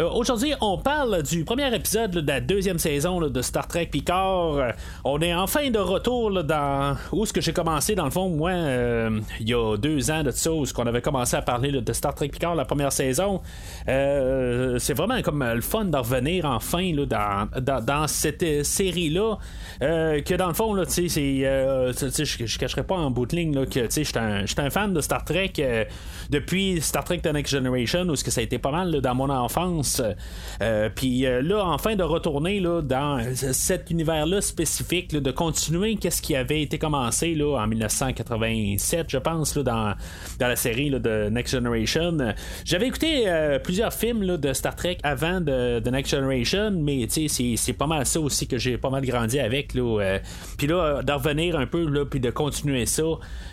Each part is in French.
Euh, aujourd'hui, on parle du premier épisode de la deuxième saison de Star Trek Picard. Euh, on est enfin de retour dans où ce que j'ai commencé dans le fond moi euh, il y a deux ans de ça où ce qu'on avait commencé à parler de Star Trek Picard la première saison. c'est vraiment comme le fun de revenir enfin dans, cette série là que dans le fond là, c'est, je, je cacherai pas en bout de ligne que je suis un, un, fan de Star Trek depuis Star Trek The Next Generation où ce que ça a été pas mal dans mon enfance euh, puis euh, là, enfin, de retourner là, dans cet univers-là spécifique, de continuer qu'est-ce qui avait été commencé là, en 1987, je pense, là, dans, dans la série de Next Generation. J'avais écouté euh, plusieurs films de Star Trek avant de, Next Generation, mais c'est pas mal ça aussi que j'ai pas mal grandi avec. puis là, de revenir un peu, puis de continuer ça.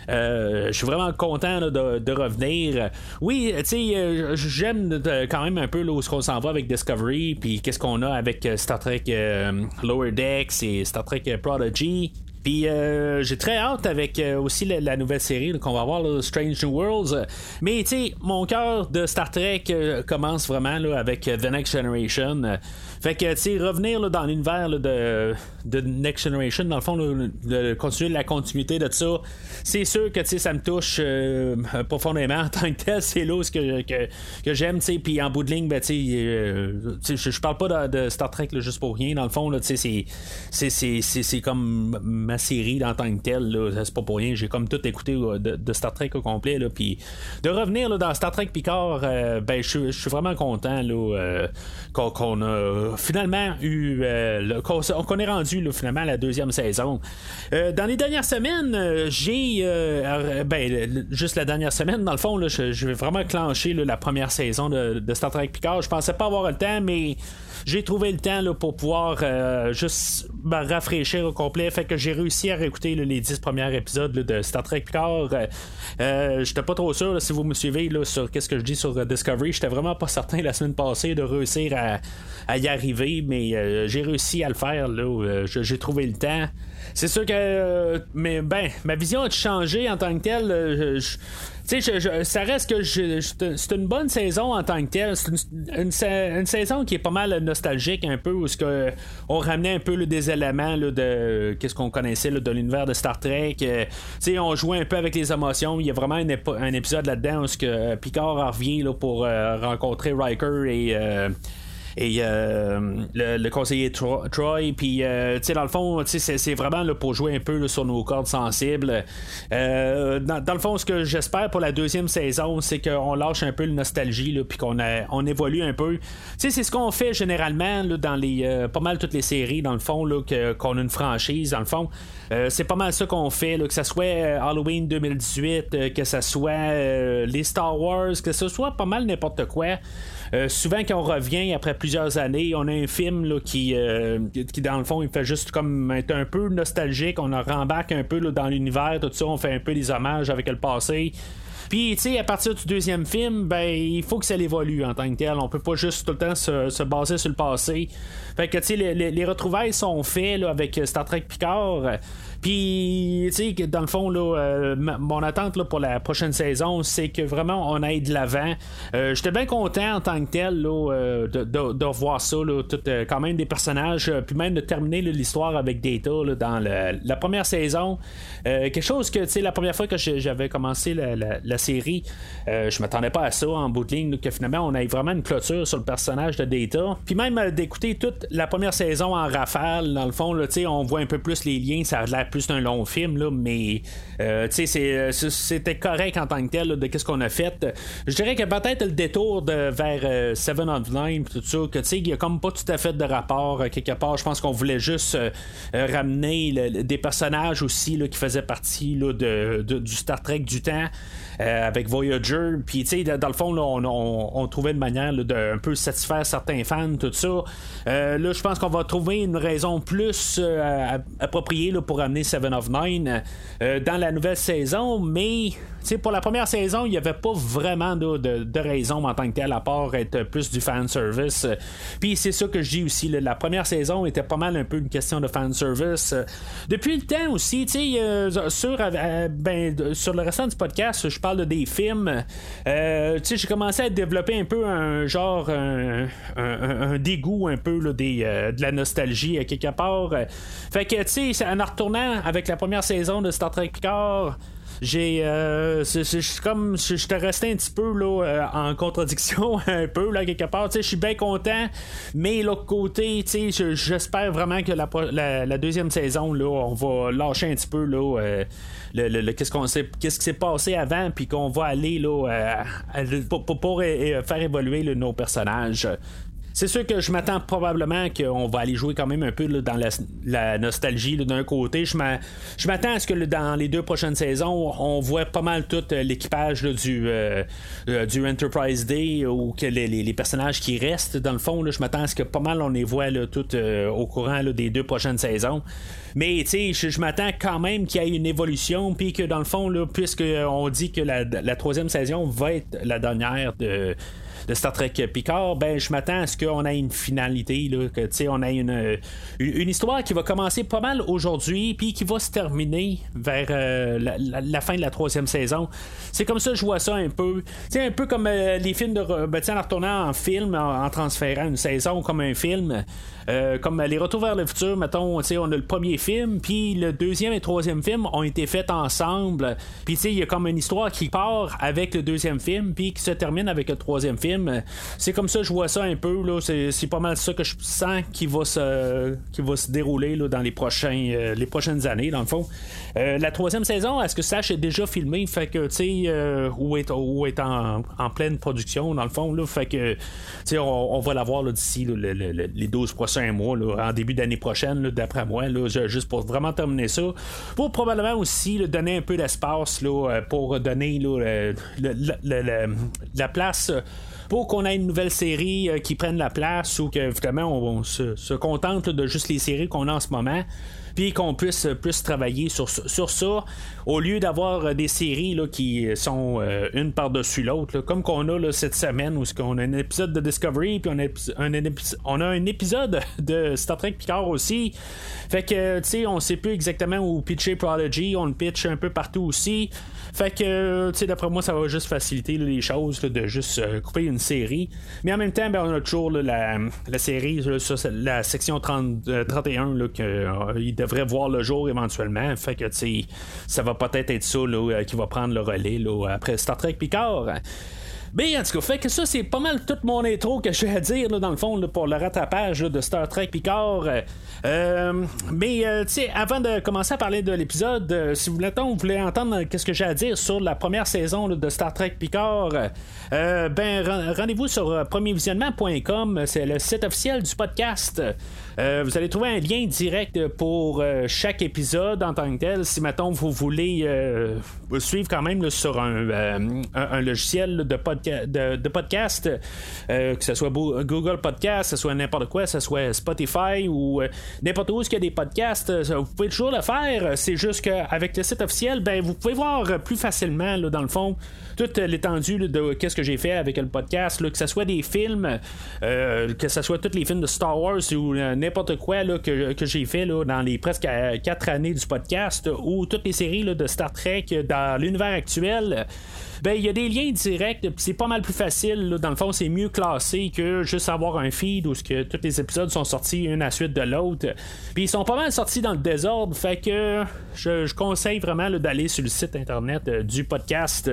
je suis vraiment content de, revenir. Oui, tu sais, j'aime quand même un peu là, où on s'en va avec Discovery, puis qu'est-ce qu'on a avec euh, Star Trek euh, Lower Decks et Star Trek euh, Prodigy? Puis j'ai très hâte avec aussi la, nouvelle série qu'on va voir, Strange New Worlds. Mais tu sais, mon cœur de Star Trek commence vraiment là, avec The Next Generation. Fait que, tu sais, revenir dans l'univers de, de Next Generation, dans le fond, de continuer la continuité de ça, c'est sûr que, tu sais, ça me touche euh, profondément en tant que tel. C'est là que, que, que j'aime, tu sais. Puis en bout de ligne, ben, tu sais, euh, je parle pas de, Star Trek juste pour rien. Dans le fond, tu sais, c'est comme ma série en tant que telle. C'est pas pour rien. J'ai comme tout écouté de, Star Trek au complet. Puis de revenir dans Star Trek Picard, euh, ben, je suis vraiment content là, qu'on a finalement eu. Euh, qu'on est rendu finalement la deuxième saison. Euh, dans les dernières semaines, euh, j'ai. ben, juste la dernière semaine, dans le fond, je, vais vraiment clencher la première saison de, Star Trek Picard. Je pensais pas avoir le temps, mais j'ai trouvé le temps pour pouvoir juste me rafraîchir au complet. Fait que j'ai réussi à réécouter les dix premiers épisodes de Star Trek Picard. J'étais pas trop sûr si vous me suivez sur qu'est-ce que je dis sur Discovery. J'étais vraiment pas certain la semaine passée de réussir à, y arriver mais euh, j'ai réussi à le faire. Euh, j'ai trouvé le temps. C'est sûr que euh, mais ben ma vision a changé en tant que telle? Ça reste que c'est une bonne saison en tant que telle. C'est une, saison qui est pas mal nostalgique un peu où ce que on ramenait un peu des éléments de qu'est-ce qu'on connaissait de l'univers de Star Trek. on jouait un peu avec les émotions. Il y a vraiment un, épisode là-dedans où Picard revient pour rencontrer Riker et et euh, le, conseiller Troy. Puis, euh, tu sais, dans le fond, c'est vraiment là, pour jouer un peu sur nos cordes sensibles. Euh, dans, le fond, ce que j'espère pour la deuxième saison, c'est qu'on lâche un peu le nostalgie, puis qu'on on évolue un peu. Tu sais, c'est ce qu'on fait généralement dans les pas mal toutes les séries, dans le fond, qu'on a une franchise, dans le fond. c'est pas mal ça qu'on fait, que ce soit Halloween 2018, que ce soit les Star Wars, que ce soit pas mal n'importe quoi. Euh, souvent, quand on revient après plusieurs années, on a un film là, qui, euh, qui, dans le fond, il fait juste comme être un peu nostalgique. On rembarque un peu dans l'univers, tout ça. On fait un peu des hommages avec le passé. Puis, tu sais, à partir du deuxième film, ben, il faut que ça évolue en tant que tel. On peut pas juste tout le temps se, baser sur le passé. Fait que, tu sais, les, retrouvailles sont faites avec Star Trek Picard. Puis, tu sais, dans le fond, là, euh, mon attente là, pour la prochaine saison, c'est que vraiment on aille de l'avant. Euh, j'étais bien content en tant que tel là, euh, de, de, de, revoir ça, là, tout, quand même des personnages, puis même de terminer l'histoire avec Data là, dans la première saison. quelque chose que, tu sais, la première fois que j'avais commencé la, série, je m'attendais pas à ça en bout de ligne, que finalement on ait vraiment une clôture sur le personnage de Data. Puis même d'écouter toute la première saison en rafale, dans le fond, là, on voit un peu plus les liens, ça a l'air plus un long film, là, mais euh, euh, c'était correct en tant que tel de qu'est-ce qu'on a fait. Je dirais que peut-être le détour de, vers euh, Seven of Nine, tout ça, que tu sais, il y a comme pas tout à fait de rapport quelque part. Je pense qu'on voulait juste ramener des personnages aussi là, qui faisaient partie là, de, du Star Trek du temps. Avec Voyager. Puis, tu sais, dans le fond, on, trouvait une manière de un peu satisfaire certains fans, tout ça. là, je pense qu'on va trouver une raison plus appropriée là, pour amener Seven of Nine dans la nouvelle saison, mais pour la première saison, il n'y avait pas vraiment de, de, raison en tant que tel, à part être plus du fan service. Puis c'est ça que je dis aussi, la première saison était pas mal un peu une question de fan service. Depuis le temps aussi, sur, ben, sur le restant du podcast, je parle des films. j'ai commencé à développer un peu un genre, un, dégoût un peu des, de la nostalgie à quelque part. Fait que, tu sais, en retournant avec la première saison de Star Trek Picard, j'ai euh, comme je te resté un petit peu là euh, en contradiction un peu là quelque part. Je suis bien content mais l'autre côté j'espère vraiment que la, la, deuxième saison là on va lâcher un petit peu là euh, le, qu'est-ce qu'on sait qu'est-ce qui s'est passé avant puis qu'on va aller là pour, pour, faire évoluer nos personnages c'est sûr que je m'attends probablement qu'on va aller jouer quand même un peu dans la, nostalgie d'un côté. Je m'attends à ce que dans les deux prochaines saisons, on voit pas mal tout euh, l'équipage du, euh, euh, du Enterprise Day ou que les, personnages qui restent dans le fond. je m'attends à ce que pas mal on les voit tout au courant des deux prochaines saisons. Mais je, m'attends quand même qu'il y ait une évolution, puis que dans le fond, puisqu'on dit que la troisième saison va être la dernière de de Star Trek Picard, ben je m'attends à ce qu'on ait une finalité, là, que on ait une, une, histoire qui va commencer pas mal aujourd'hui, puis qui va se terminer vers euh, la, fin de la troisième saison. C'est comme ça que je vois ça un peu. C'est un peu comme euh, les films de. Ben, en retournant en film, en, transférant une saison comme un film. Euh, comme les Retours vers le futur, mettons, on a le premier film, puis le deuxième et troisième film ont été faits ensemble. Puis il y a comme une histoire qui part avec le deuxième film, puis qui se termine avec le troisième film. C'est comme ça que je vois ça un peu. Là. C'est, pas mal ça que je sens qui va se, qui va se dérouler là, dans les, prochains, euh, les prochaines années, dans le fond. Euh, la troisième saison, est-ce que Sash est déjà filmé? Fait que, tu sais, ou est, est en, pleine production, dans le fond. Là, fait que, tu sais, on, va l'avoir d'ici les 12 prochains mois, en début d'année prochaine, d'après moi, là, juste pour vraiment terminer ça. Pour probablement aussi donner un peu d'espace là, pour donner là, la place pour qu'on ait une nouvelle série euh, qui prenne la place ou que vraiment on, se, contente de juste les séries qu'on a en ce moment puis qu'on puisse plus travailler sur, sur ça au lieu d'avoir euh, des séries là, qui sont euh, une par-dessus l'autre, comme qu'on a là, cette semaine où on a un épisode de Discovery, puis on a un, on a un épisode de Star Trek Picard aussi. Fait que, tu sais, on sait plus exactement où pitcher Prodigy, on le pitch un peu partout aussi. Fait que, tu sais, d'après moi, ça va juste faciliter les choses de juste euh, couper une série. Mais en même temps, ben, on a toujours la, la, série sur la section 30, 31 qu'il devrait voir le jour éventuellement. Fait que, tu sais, ça va peut-être être ça euh, qui va prendre le relais après Star Trek Picard. Mais en tout cas, fait que ça, c'est pas mal toute mon intro que je vais à dire, dans le fond, pour le rattrapage de Star Trek Picard. Euh, mais, euh, tu sais, avant de commencer à parler de l'épisode, si vous voulez, vous voulez entendre qu'est-ce que j'ai à dire sur la première saison de Star Trek Picard, ben, rendez-vous sur premiervisionnement.com, c'est le site officiel du podcast. Euh, vous allez trouver un lien direct pour euh, chaque épisode en tant que tel. Si maintenant vous voulez euh, suivre quand même sur un, logiciel de, de, podcast, que ce soit Google Podcast, que ce soit n'importe quoi, que ce soit Spotify ou n'importe où il y a des podcasts, vous pouvez toujours le faire. C'est juste qu'avec le site officiel, ben, vous pouvez voir plus facilement, dans le fond, toute l'étendue de qu'est-ce que j'ai fait avec le podcast, que ce soit des films, que ce soit tous les films de Star Wars ou n'importe quoi là, que, que j'ai fait là, dans les presque euh, quatre années du podcast ou toutes les séries là, de Star Trek dans l'univers actuel ben il y a des liens directs, c'est pas mal plus facile. dans le fond, c'est mieux classé que juste avoir un feed où que tous les épisodes sont sortis une à la suite de l'autre. Puis ils sont pas mal sortis dans le désordre, fait que je, conseille vraiment d'aller sur le site internet euh, du podcast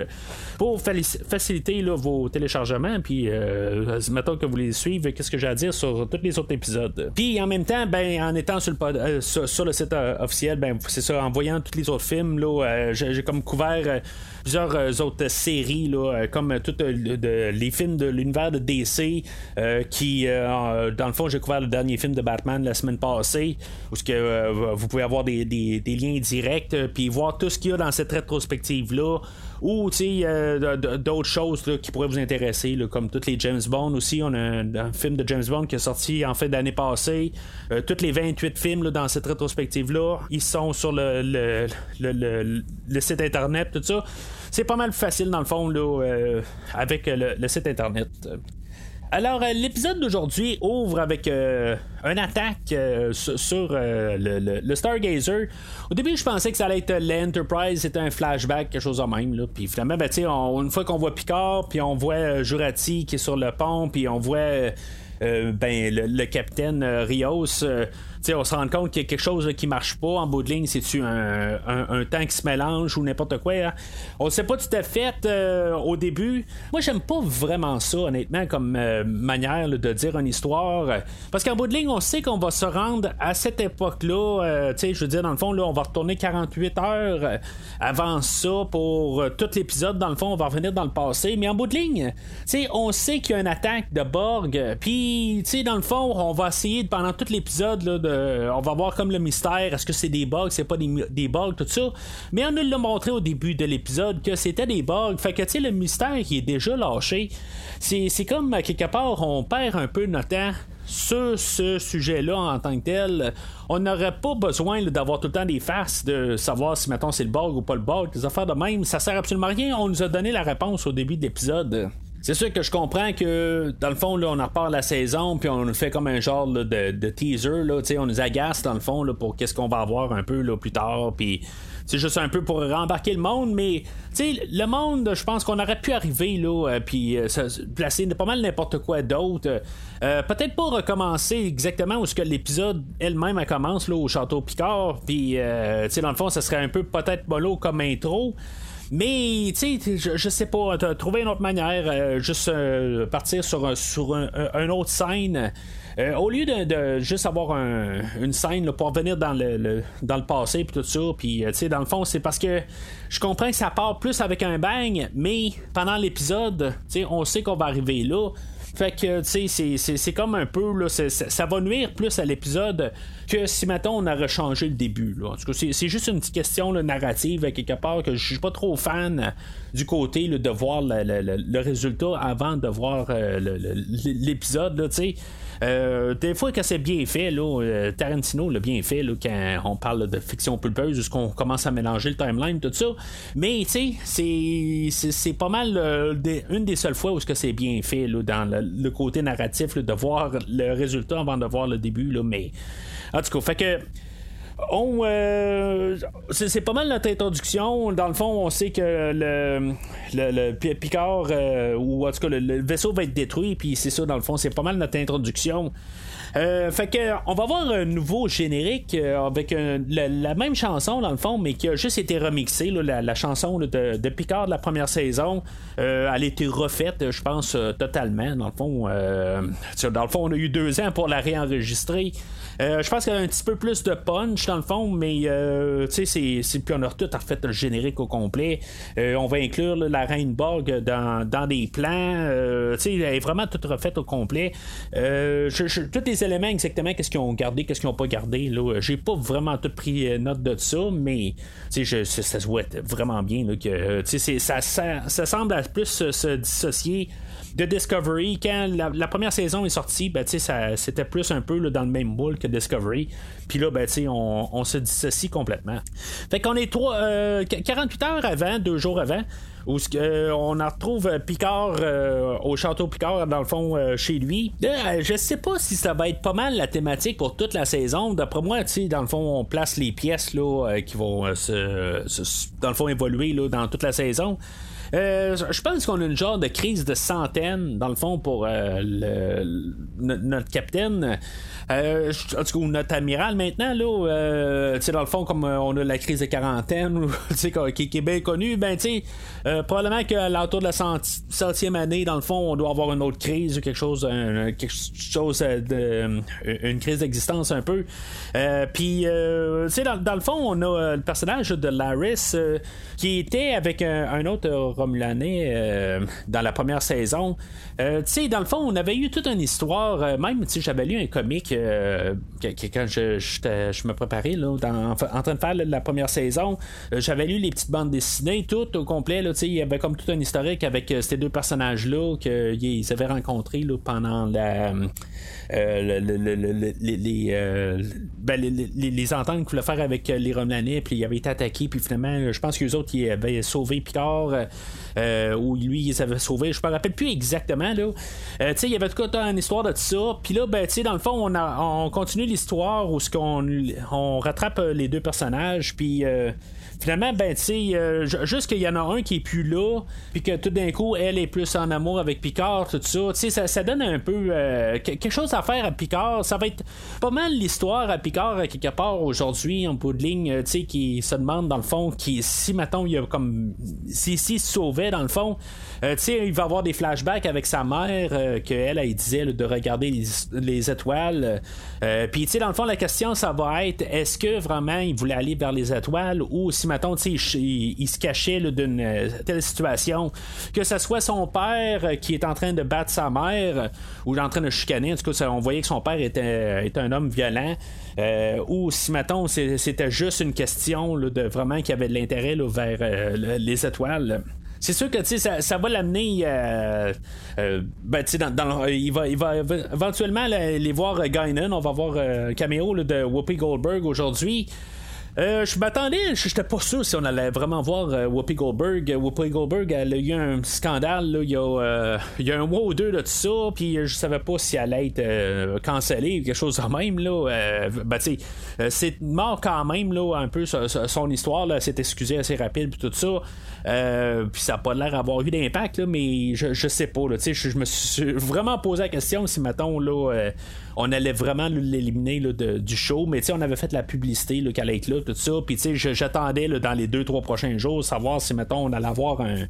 pour faciliter vos téléchargements. Puis euh, mettons que vous les suivez, qu'est-ce que j'ai à dire sur tous les autres épisodes? Puis en même temps, ben en étant sur le, euh, sur, le site officiel, ben c'est ça, en voyant tous les autres films, là, j'ai comme couvert plusieurs autres séries, là, euh, comme tout de, les films de l'univers de DC, qui, dans le fond, j'ai couvert le dernier film de Batman la semaine passée, où que, vous pouvez avoir des, liens directs, puis voir tout ce qu'il y a dans cette rétrospective-là ou d'autres choses qui pourraient vous intéresser, comme tous les James Bond aussi. On a un, film de James Bond qui est sorti en fait d'année passée. Euh, tous les 28 films dans cette rétrospective-là, ils sont sur le, le, site internet, tout ça. C'est pas mal facile dans le fond là, euh, avec le, site internet. Alors, euh, l'épisode d'aujourd'hui ouvre avec euh, une attaque euh, sur, le, Stargazer. Au début, je pensais que ça allait être l'Enterprise, c'était un flashback, quelque chose de même. Là. Puis finalement, ben, une fois qu'on voit Picard, puis on voit Jurati qui est sur le pont, puis on voit ben, le, capitaine Rios on se rend compte qu'il y a quelque chose qui marche pas en bout de ligne, c'est-tu un, un, temps qui se mélange ou n'importe quoi. Hein? On sait pas tout à fait euh, au début. Moi, j'aime pas vraiment ça, honnêtement, comme euh, manière de dire une histoire. Parce qu'en bout de ligne, on sait qu'on va se rendre à cette époque-là. Euh, je veux dire, dans le fond, là, on va retourner 48 heures avant ça pour tout l'épisode. Dans le fond, on va revenir dans le passé. Mais en bout de ligne, on sait qu'il y a une attaque de Borg. Puis, dans le fond, on va essayer pendant tout l'épisode de on va voir comme le mystère, est-ce que c'est des bugs, c'est pas des, bugs, tout ça. Mais on nous l'a montré au début de l'épisode que c'était des bugs. Fait que, tu sais, le mystère qui est déjà lâché, c'est, comme, quelque part, on perd un peu notre temps sur ce sujet-là en tant que tel. On n'aurait pas besoin d'avoir tout le temps des faces de savoir si, maintenant c'est le bug ou pas le bug, des affaires de même. Ça sert absolument à rien. On nous a donné la réponse au début de l'épisode. C'est sûr que je comprends que dans le fond, là, on en reparle la saison, puis on fait comme un genre de, teaser, là, on nous agace dans le fond là, pour qu'est-ce qu'on va avoir un peu là, plus tard, puis c'est juste un peu pour rembarquer le monde, mais le monde, je pense qu'on aurait pu arriver là, euh, puis euh, placer pas mal n'importe quoi d'autre. Euh, peut-être pas recommencer exactement où ce que l'épisode elle-même commence là, au château Picard, puis dans le fond, ça serait un peu peut-être mollo comme intro. Mais, tu sais, je, sais pas, trouver une autre manière, euh, juste euh, partir sur, sur un, autre scène. Euh, au lieu de, juste avoir une scène pour venir dans le, dans le passé puis tout ça, puis tu sais dans le fond c'est parce que je comprends que ça part plus avec un bang, mais pendant l'épisode, tu sais on sait qu'on va arriver là. Fait que, tu sais, c'est comme un peu, là, ça va nuire plus à l'épisode que si, mettons, on a rechangé le début. Là. En tout cas, c'est juste une petite question narrative, quelque part, que je suis pas trop fan du côté de voir le, résultat avant de voir euh, l'épisode, tu sais. Euh, des fois, que c'est bien fait, là, euh, Tarantino l'a bien fait quand on parle de fiction pulpeuse, qu'on commence à mélanger le timeline, tout ça. Mais, tu sais, c'est pas mal euh, une des seules fois où c'est bien fait dans le, côté narratif de voir le résultat avant de voir le début. Là, mais, en tout cas, fait que on, euh, c'est, pas mal notre introduction. Dans le fond, on sait que le, le, Picard, euh, ou en tout cas le, vaisseau va être détruit, puis c'est ça, dans le fond, c'est pas mal notre introduction. Euh, fait que on va voir un nouveau générique avec la, même chanson dans le fond, mais qui a juste été remixée. la, chanson de, Picard de la première saison, elle a été refaite, je pense, totalement. Dans le fond, dans le fond, on a eu deux ans pour la réenregistrer. Euh, je pense qu'il y a un petit peu plus de punch dans le fond, mais euh, tu sais, c'est, puis on a tout refait le générique au complet. Euh, on va inclure la Reine Borg dans, des plans. tu elle est vraiment toute refaite au complet. tous les exactement, qu'est-ce qu'ils ont gardé, qu'est-ce qu'ils n'ont pas gardé. Là, j'ai pas vraiment tout pris note de ça, mais sais, ça se voit vraiment bien que sais, ça, ça, ça, semble plus se dissocier de Discovery, quand la, première saison est sortie, ben, c'était plus un peu dans le même boule que Discovery. Puis là, ben, on, on se dissocie complètement. Fait qu'on est 3, 48 euh, heures avant, deux jours avant où euh, on retrouve Picard euh, au château Picard dans le fond chez lui. je sais pas si ça va être pas mal la thématique pour toute la saison. D'après moi, tu dans le fond, on place les pièces qui vont se, dans le fond évoluer dans toute la saison. Euh, je pense qu'on a une genre de crise de centaines, dans le fond, pour euh, notre capitaine. Euh, en tout cas, notre amiral maintenant, là, euh, dans le fond, comme on a la crise de quarantaine, qui, qui, est bien connue, ben, tu probablement qu'à l'entour de la centième année, dans le fond, on doit avoir une autre crise ou quelque chose, quelque chose une crise d'existence un peu. Puis, tu sais, dans, le fond, on a le personnage de Laris qui était avec un, autre Romulanais dans la première saison. tu sais, dans le fond, on avait eu toute une histoire, même si j'avais lu un comic quand je, me préparais en, train de faire la première saison, j'avais lu les petites bandes dessinées, toutes au complet. Là, il y avait comme tout un historique avec euh, ces deux personnages-là qu'ils avaient rencontrés pendant. Euh, euh, les, ententes qu'il voulait faire avec les Romelanais, puis il avait été attaqué, puis finalement, je pense que les autres, ils avaient sauvé Picard, ou lui, ils avaient sauvé, je me rappelle plus exactement, là. il y avait tout cas une histoire de ça, puis là, ben, dans le fond, on, on continue l'histoire où ce on rattrape les deux personnages, puis finalement, ben, tu sais, euh, juste qu'il y en a un qui est plus là, puis que tout d'un coup, elle est plus en amour avec Picard, tout ça, tu sais, ça, donne un peu euh, quelque chose à faire à Picard. Ça va être pas mal l'histoire à Picard, quelque part, aujourd'hui, en bout de ligne, euh, tu sais, qui se demande, dans le fond, qui, si, maintenant il y a comme. Si, si se sauvait, dans le fond, tu sais, il va avoir des flashbacks avec sa mère, qu'elle, elle, disait de regarder les, étoiles. puis, tu sais, dans le fond, la question, ça va être est-ce que vraiment il voulait aller vers les étoiles ou si mettons, il, il, se cachait d'une euh, telle situation, que ce soit son père euh, qui est en train de battre sa mère ou en train de chicaner, en tout cas, on voyait que son père était, un homme violent. Euh, ou si, mettons, c'était juste une question de vraiment qu'il avait de l'intérêt vers les étoiles. C'est sûr que ça, ça va l'amener. ben, il, va, éventuellement les voir Guinan. On va voir caméo de Whoopi Goldberg aujourd'hui. Euh, je m'attendais, je n'étais pas sûr si on allait vraiment voir euh, Whoopi Goldberg. Whoopi Goldberg, elle a eu un scandale il, y a, euh, un mois ou deux de tout ça, puis je savais pas si elle allait être cancellée ou quelque chose de même. Là. ben, c'est mort quand même, là, un peu son, histoire. Là, s'est excusée assez rapide, puis tout ça. puis ça n'a pas l'air d'avoir eu d'impact, mais je, je sais pas. Là, je, je me suis vraiment posé la question si, mettons, là on allait vraiment l'éliminer du show, mais on avait fait la publicité qu'elle allait être là, tout ça. Puis j'attendais dans les deux, trois prochains jours savoir si, mettons, on allait avoir un,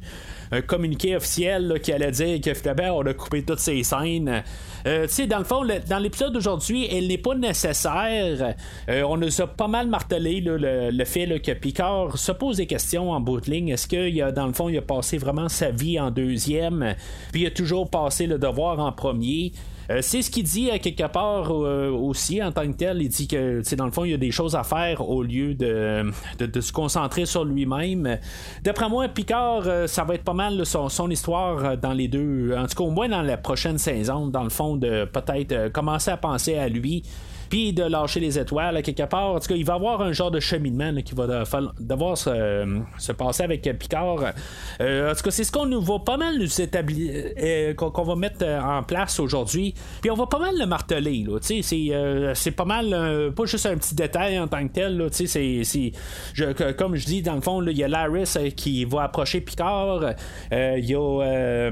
communiqué officiel qui allait dire que finalement, on a coupé toutes ces scènes. Euh, dans le fond, dans l'épisode d'aujourd'hui, elle n'est pas nécessaire. Euh, on nous a pas mal martelé le, fait que Picard se pose des questions en bout de. Est-ce a, dans le fond, il a passé vraiment sa vie en deuxième, puis il a toujours passé le devoir en premier? Euh, c'est ce qu'il dit à quelque part euh, aussi en tant que tel. Il dit que dans le fond, il y a des choses à faire au lieu de, de, se concentrer sur lui-même. D'après moi, Picard, euh, ça va être pas mal son, son, histoire dans les deux. En tout cas, au moins dans la prochaine saison, dans le fond, de peut-être commencer à penser à lui puis de lâcher les étoiles quelque part. En tout cas, il va avoir un genre de cheminement qui va devoir se, passer avec Picard. Euh, en tout cas, c'est ce qu'on nous va pas mal nous établir, euh, qu'on, va mettre euh, en place aujourd'hui. Puis on va pas mal le marteler. c'est, pas mal, pas juste un petit détail en tant que tel. Là, c'est, comme je dis, dans le fond, il y a Laris qui va approcher Picard. Il y a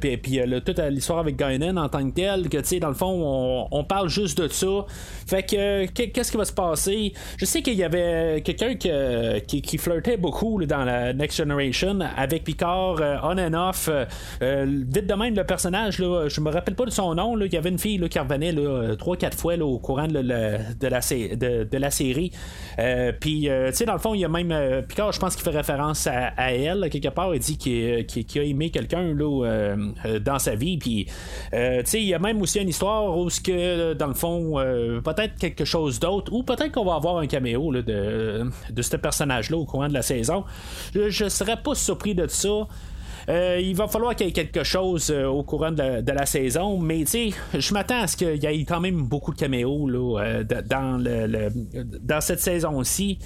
puis, toute l'histoire avec Guinan en tant que tel. Que, dans le fond, on, on parle juste de ça. Fait que, qu'est-ce qui va se passer? Je sais qu'il y avait quelqu'un qui, flirtait beaucoup dans la Next Generation avec Picard, euh, on and off. Euh, euh, vite de même, le personnage, là, je me rappelle pas de son nom. il y avait une fille qui revenait 3-4 fois au courant de, la, série. Puis, tu sais, dans le fond, il y a même Picard, je pense qu'il fait référence à, elle, quelque part. Il dit qu'il a aimé quelqu'un dans sa vie. Puis, tu sais, il y a même aussi une histoire où, que, dans le fond, euh, peut-être quelque chose d'autre, ou peut-être qu'on va avoir un caméo de, de ce personnage-là au courant de la saison. Je ne serais pas surpris de ça. Euh, il va falloir qu'il y ait quelque chose euh, au courant de la, saison, mais je m'attends à ce qu'il y ait quand même beaucoup de caméos dans, dans cette saison-ci.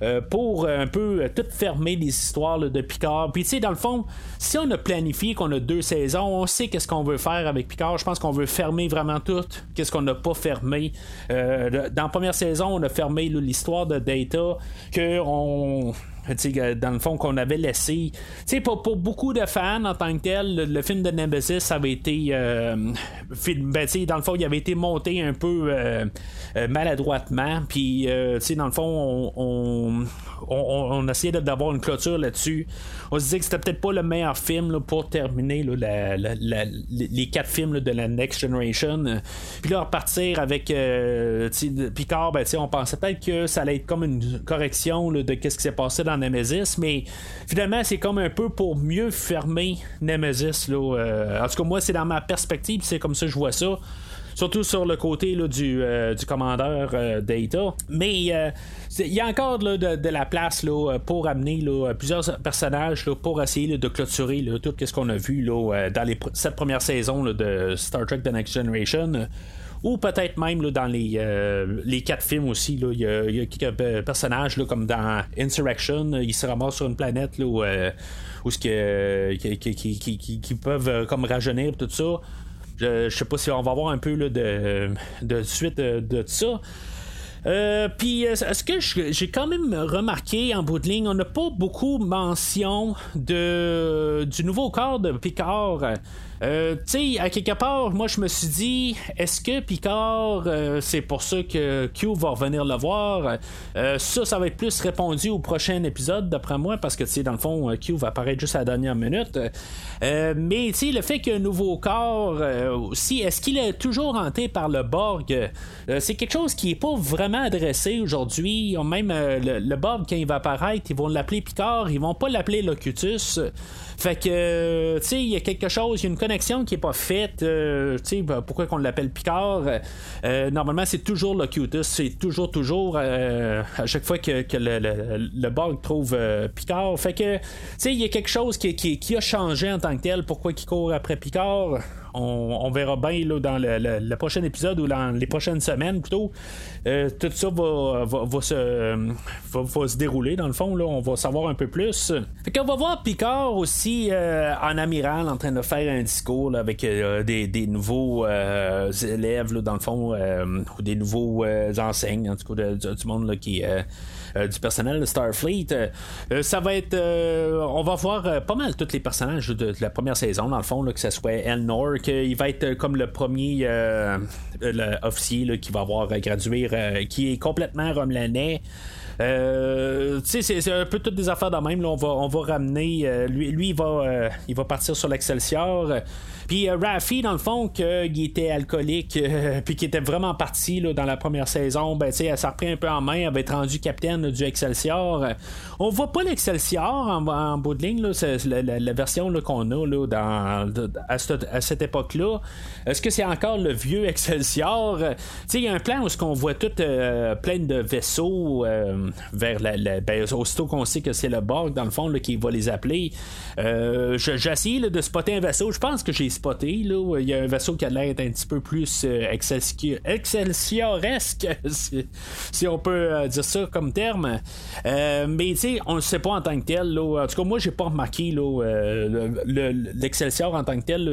Euh, pour un peu euh, tout fermer les histoires de Picard. Puis tu sais, dans le fond, si on a planifié qu'on a deux saisons, on sait qu'est-ce qu'on veut faire avec Picard. Je pense qu'on veut fermer vraiment tout. Qu'est-ce qu'on n'a pas fermé? Euh, dans la première saison, on a fermé l'histoire de Data, que on dans le fond, qu'on avait laissé. Pour, pour beaucoup de fans en tant que tel, le, film de Nemesis avait été. film, ben, dans le fond, il avait été monté un peu maladroitement. Puis, dans le fond, on, on, essayait d'avoir une clôture là-dessus. On se disait que c'était peut-être pas le meilleur film pour terminer les quatre films de la Next Generation. Puis là, repartir avec euh, Picard, ben, on pensait peut-être que ça allait être comme une correction de ce qui s'est passé dans Nemesis, mais finalement, c'est comme un peu pour mieux fermer Nemesis. Euh, en tout cas, moi, c'est dans ma perspective, c'est comme ça que je vois ça surtout sur le côté du, euh, commandeur Data. Mais il y a encore de, la place pour amener plusieurs personnages pour essayer de clôturer tout ce qu'on a vu dans les, cette première saison de Star Trek The Next Generation ou peut-être même dans les, euh, les quatre films aussi. Il y, a quelques personnages comme dans Insurrection, ils se ramassent sur une planète là, où, euh, où ce qui, peuvent euh, comme rajeunir tout ça. Je, sais pas si on va avoir un peu de, de suite de, ça. puis, est-ce que j'ai quand même remarqué en bout de ligne, on n'a pas beaucoup mention de, du nouveau corps de Picard. Euh, tu sais, à quelque part, moi je me suis dit, est-ce que Picard, euh, c'est pour ça que Q va revenir le voir? Euh, Ça, ça va être plus répondu au prochain épisode, d'après moi, parce que tu sais, dans le fond, Q va apparaître juste à la dernière minute. mais tu sais, le fait qu'il un nouveau corps aussi, est-ce qu'il est toujours hanté par le Borg? C'est quelque chose qui est pas vraiment adressé aujourd'hui. Même le, Borg, quand il va apparaître, ils vont l'appeler Picard, ils vont pas l'appeler Locutus. Fait que, tu sais, il y a quelque chose, il y a une connexion qui est pas faite. Euh, tu sais, ben, pourquoi qu'on l'appelle Picard? Euh, Normalement, c'est toujours Locutus. C'est toujours, toujours, euh, à chaque fois que, le, le, bug trouve Picard. Fait que, tu sais, il y a quelque chose qui, qui, a changé en tant que tel. Pourquoi il court après Picard? On, verra bien là, dans le, prochain épisode ou dans les prochaines semaines plutôt. Euh, tout ça va, se, dérouler dans le fond. Là, on va savoir un peu plus. Fait qu'on va voir Picard aussi euh, en amiral en train de faire un discours avec euh, des, nouveaux élèves dans le fond ou des nouveaux enseignes en tout cas du monde qui du personnel de Starfleet. Euh, euh, ça va être. on va voir pas mal tous les personnages de, la première saison, dans le fond, que ce soit Elnor, qu'il va être comme le premier officier qui va avoir gradué, qui est complètement Romelanais. Euh, c'est un peu toutes des affaires de même. Là. On, va, on va ramener. lui, lui il, va, il va partir sur l'Excelsior. Puis euh, Raffi, dans le fond, qu'il était alcoolique, euh, puis qu'il était vraiment parti là, dans la première saison, ben, ça a repris un peu en main, il avait été rendu capitaine du Excelsior. On voit pas l'Excelsior en, bout de ligne, là, la, version qu'on a là, dans, à, cette, époque-là. Est-ce que c'est encore le vieux Excelsior? Il y a un plan où on voit tout euh, plein de vaisseaux vers la, ben, aussitôt qu'on sait que c'est le Borg, dans le fond, qui va les appeler. J'ai essayé de spotter un vaisseau. Je pense que j'ai spoté. Il y a un vaisseau qui a l'air un petit peu plus euh, excelsioresque, si, on peut euh, dire ça comme terme. Euh, mais tu sais, on ne sait pas en tant que tel. Là. En tout cas, moi, j'ai pas remarqué l'Excelsior en tant que tel,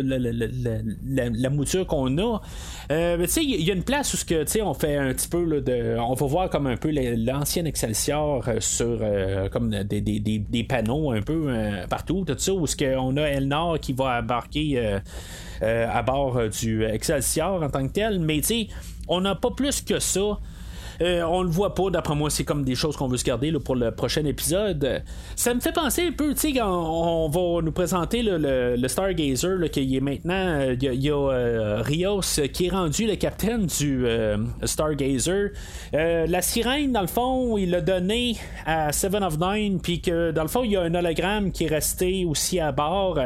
la, mouture qu'on a. il y a une place où on fait un petit peu. On va voir comme un peu l'ancien Excelsior sur comme des, des, des, panneaux un peu partout, tout ça, où ce qu'on a Elnor qui va embarquer euh, à bord euh, du Excelsior en tant que tel, mais tu sais, on n'a pas plus que ça. Euh, on le voit pas, d'après moi, c'est comme des choses qu'on veut se garder pour le prochain épisode. Ça me fait penser un peu, tu sais, quand on va nous présenter le, Stargazer, qui est maintenant, il y a, euh, Rios qui est rendu le capitaine du euh, Stargazer. la sirène, dans le fond, il l'a donné à Seven of Nine, puis que dans le fond, il y a un hologramme qui est resté aussi à bord.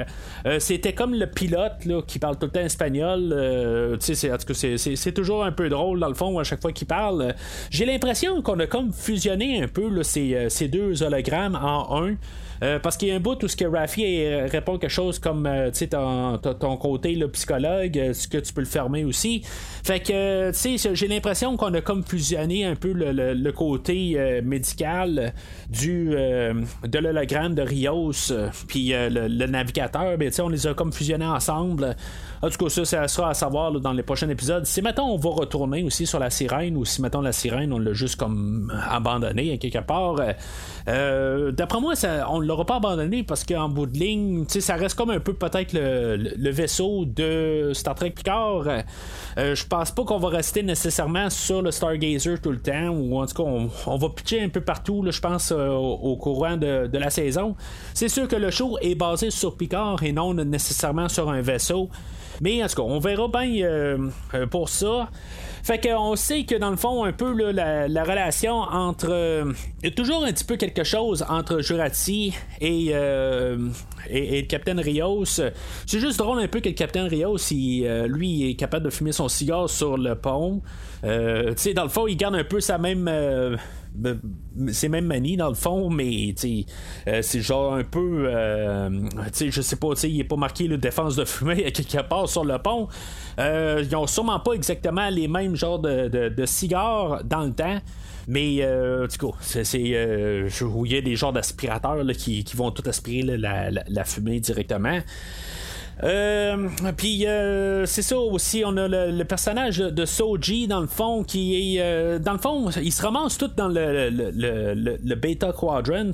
C'était comme le pilote là, qui parle tout le temps espagnol. tu sais, c'est toujours un peu drôle, dans le fond, à chaque fois qu'il parle. J'ai l'impression qu'on a comme fusionné un peu ces, euh, ces deux hologrammes en un. Euh, parce qu'il y a un bout où ce que Raffi euh, répond quelque chose comme euh, tu sais ton, ton, côté le psychologue, ce que tu peux le fermer aussi? Fait que tu sais j'ai l'impression qu'on a comme fusionné un peu le, côté médical du de l'hologramme de Rios puis le, navigateur, ben, on les a comme fusionnés ensemble. En tout cas, ça, ça sera à savoir dans les prochains épisodes. Si maintenant on va retourner aussi sur la sirène ou si mettons la sirène on l'a juste comme abandonné quelque part. D'après moi, on ne l'aura pas abandonné parce qu'en bout de ligne, ça reste comme un peu peut-être le, vaisseau de Star Trek Picard. je pense pas qu'on va rester nécessairement sur le Stargazer tout le temps, ou en tout cas, on, va pitcher un peu partout, je pense, au, courant de, la saison. C'est sûr que le show est basé sur Picard et non nécessairement sur un vaisseau. Mais en tout cas, on verra bien euh, euh, pour ça. Fait qu'on sait que dans le fond, un peu la, relation entre. Euh, il y a toujours un petit peu quelque chose entre Jurati et, et, le Capitaine Rios. C'est juste drôle un peu que le Capitaine Rios, lui, est capable de fumer son cigare sur le pont. tu sais, dans le fond, il garde un peu sa même c'est même manie dans le fond, mais euh, c'est genre un peu. Euh, je sais pas, il est pas marqué le défense de fumée quelque part sur le pont. Euh, ils ont sûrement pas exactement les mêmes genres de, cigares dans le temps. Mais euh, du coup, c'est, où il y a des genres d'aspirateurs qui, vont tout aspirer la, fumée directement. Euh, puis euh, c'est ça aussi, on a le, personnage de Soji dans le fond qui est euh, dans le fond, il se ramasse tout dans le, le, beta quadrant.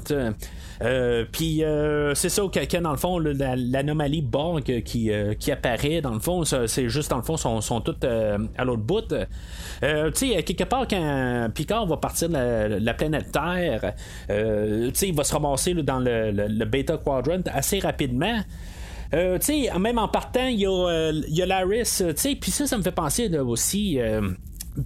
puis c'est ça que, dans le fond l'anomalie Borg qui, qui apparaît dans le fond, c'est juste dans le fond sont, sont toutes à l'autre bout. tu sais, quelque part, quand Picard va partir de la, planète Terre, tu sais, il va se ramasser dans le, le, beta quadrant assez rapidement. Euh, même en partant, il y, a, euh, Laris, puis ça, ça me fait penser aussi. Euh,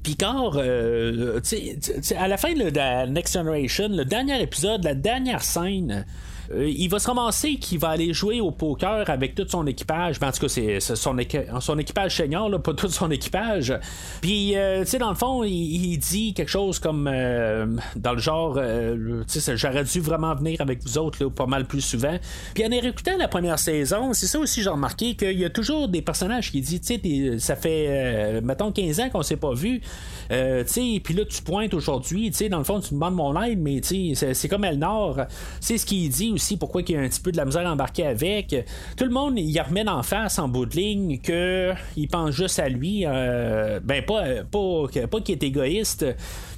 Picard, à la fin de la Next Generation, le dernier épisode, la dernière scène, euh, il va se ramasser qu'il va aller jouer au poker avec tout son équipage. Ben, en tout cas, c'est son, équipage senior, là, pas tout son équipage. Puis, euh, tu sais, dans le fond, il, dit quelque chose comme euh, dans le genre, tu sais, j'aurais dû vraiment venir avec vous autres là, pas mal plus souvent. Puis, en écoutant la première saison, c'est ça aussi, j'ai remarqué qu'il y a toujours des personnages qui disent, tu sais, ça fait, mettons, 15 ans qu'on s'est pas vu. tu sais, puis là, tu pointes aujourd'hui, tu sais, dans le fond, tu demandes mon aide, mais tu sais, c'est comme Elnor. C'est ce qu'il dit pourquoi il y a un petit peu de la misère embarquée avec. Tout le monde, il remet en face en bout de ligne qu'il pense juste à lui. Euh, ben, pas, pas, pas qu'il est égoïste,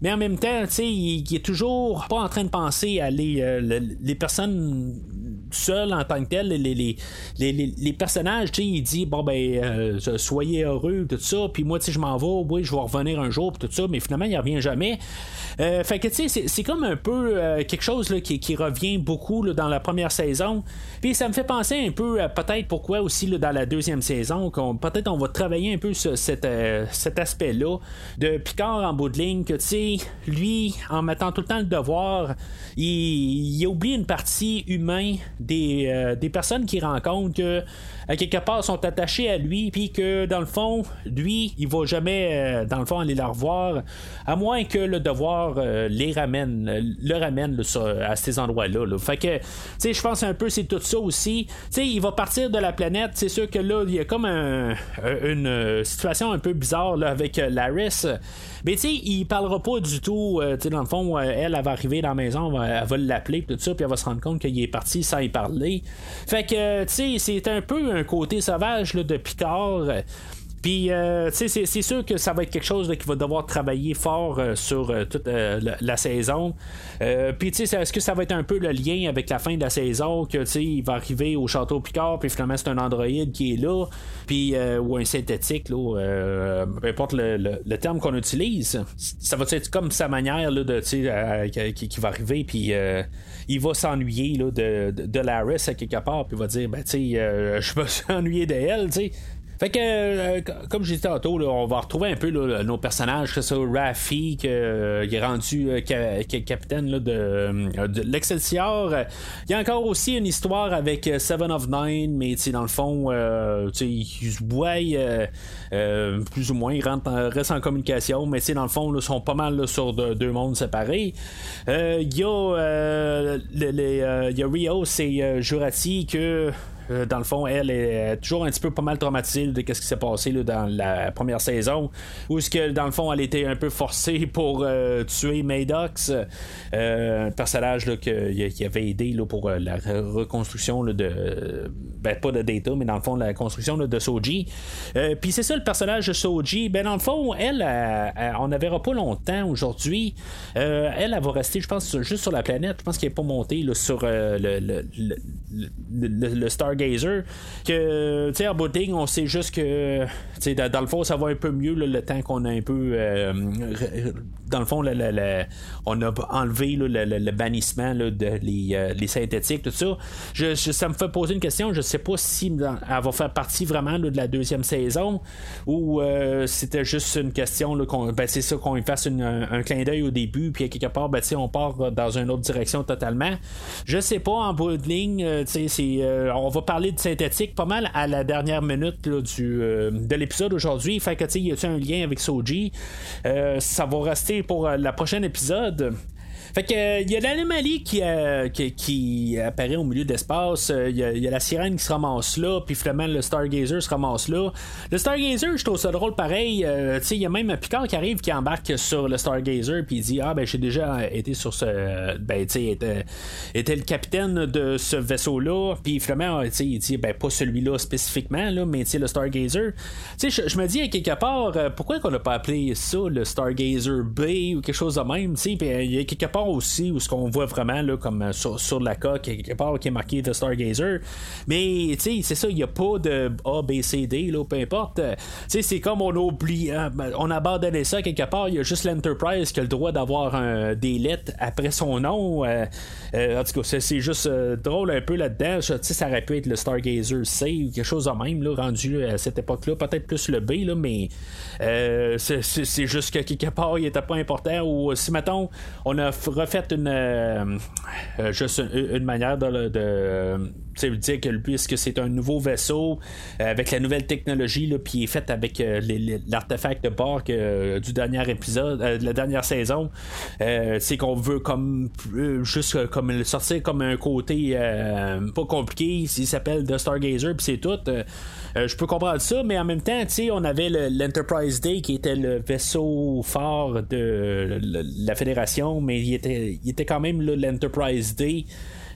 mais en même temps, tu sais, il, est toujours pas en train de penser à les, euh, les personnes seul en tant que tel, les, les, les, les personnages, tu sais, il dit, bon, ben, euh, soyez heureux, tout ça, puis moi, tu sais, je m'en vais, oui, je vais revenir un jour, tout ça, mais finalement, il revient jamais. Euh, fait que, tu sais, c'est comme un peu euh, quelque chose là, qui, qui, revient beaucoup là, dans la première saison. Puis ça me fait penser un peu peut-être pourquoi aussi là, dans la deuxième saison, qu'on peut-être on va travailler un peu sur cet, cet aspect-là de Picard en bout de ligne, que, tu sais, lui, en mettant tout le temps le devoir, il, il oublie une partie humaine des, euh, des personnes qu'il rencontre que à quelque part sont attachés à lui, puis que dans le fond, lui, il va jamais, euh, dans le fond, aller la revoir, à moins que le devoir euh, les ramène, le ramène à ces endroits-là. Fait que, tu sais, je pense un peu c'est tout ça aussi. Tu sais, il va partir de la planète, c'est sûr que là, il y a comme une situation un peu bizarre là, avec Laris. Mais tu sais, il parlera pas du tout. tu sais, dans le fond, elle, elle va arriver dans la maison, elle va, l'appeler, tout ça, puis elle va se rendre compte qu'il est parti sans y parler. Fait que, tu sais, c'est un peu un côté sauvage de Picard. Puis, euh, c'est, c'est sûr que ça va être quelque chose qui va devoir travailler fort euh, sur euh, toute la, saison. puis, tu sais, est-ce que ça va être un peu le lien avec la fin de la saison, que, tu sais, il va arriver au château Picard, puis finalement, c'est un androïde qui est là, puis, ou un synthétique, peu importe le, terme qu'on utilise. Ça va être comme sa manière, là, de, tu sais, qui, va arriver, puis il va s'ennuyer de, de, de Laris à quelque part, puis il va dire, ben, tu sais, je me suis ennuyé d'elle, tu sais. Fait que, euh, comme j'ai dit tantôt, on va retrouver un peu nos personnages, que ça, Raffi, qui euh, est rendu euh, capitaine de, l'Excelsior. Il y a encore aussi une histoire avec Seven of Nine, mais dans le fond, il se boit plus ou moins, il rentre reste en communication, mais dans le fond, ils sont pas mal sur deux mondes séparés. Il y, y a Rios et Jurati que dans le fond, elle est toujours un petit peu pas mal traumatisée de ce qui s'est passé dans la première saison. Où est-ce que, dans le fond, elle était un peu forcée pour tuer Maddox, un personnage qui, avait aidé pour la reconstruction de. Ben, pas de Data, mais dans le fond, la construction de Soji. Puis c'est ça le personnage de Soji. Ben, dans le fond, elle, on ne verra pas longtemps aujourd'hui. elle, elle va rester, je pense, juste sur la planète. Je pense qu'elle n'est pas montée sur le, le, Stargazer. Que, tu sais, en bout on sait juste que, dans, dans, le fond, ça va un peu mieux le temps qu'on a un peu. Euh, dans le fond, on a enlevé le, bannissement de euh, les, synthétiques, tout ça. Je, ça me fait poser une question. Je sais pas si elle va faire partie vraiment de la deuxième saison ou euh, c'était juste une question qu'on, ben, c'est ça qu'on fasse un, clin d'œil au début, puis quelque part, ben, on part dans une autre direction totalement. Je sais pas en bout de ligne, c'est, on va parler de synthétique pas mal à la dernière minute du, de l'épisode aujourd'hui. Fait que, tu y a un lien avec Soji? ça va rester pour euh, la prochaine épisode. Fait que il euh, y a l'anomalie euh, qui, qui, apparaît au milieu de l'espace. Il euh, y, a la sirène qui se ramasse là, puis finalement le Stargazer se ramasse là. Le Stargazer, je trouve ça drôle pareil. il y a même un Picard qui arrive qui embarque sur le Stargazer, puis il dit Ah ben j'ai déjà été sur ce. Ben tu sais, était, était le capitaine de ce vaisseau-là, puis finalement, tu sais, il dit Ben pas celui-là spécifiquement, là, mais tu sais, le Stargazer. Tu sais, je me dis quelque part, pourquoi qu'on n'a pas appelé ça le Stargazer B ou quelque chose de même, tu sais, il y a quelque part aussi où ce qu'on voit vraiment là, comme euh, sur, la coque quelque part qui est marqué The Stargazer. Mais tu sais c'est ça il n'y a pas de A B C D là, peu importe. Tu sais c'est comme on oublie ben, on abandonnait ça quelque part il y a juste l'Enterprise qui a le droit d'avoir un, des lettres après son nom. Euh, euh, en tout cas c'est, juste drôle un peu là-dedans. Ça aurait pu être le Stargazer C ou quelque chose de même là, rendu à cette époque là peut-être plus le B là, mais c'est, juste que quelque part il était pas important. Ou si mettons on a refait une euh, euh, juste une, manière de, de dire que puisque c'est un nouveau vaisseau euh, avec la nouvelle technologie là, puis est fait avec l'artefact de Borg du dernier épisode de la dernière saison c'est qu'on veut comme juste comme le sortir comme un côté pas compliqué s'il s'appelle The Stargazer puis c'est tout je peux comprendre ça mais en même temps on avait l'Enterprise Day qui était le vaisseau fort de la fédération mais il était il était quand même l'Enterprise D.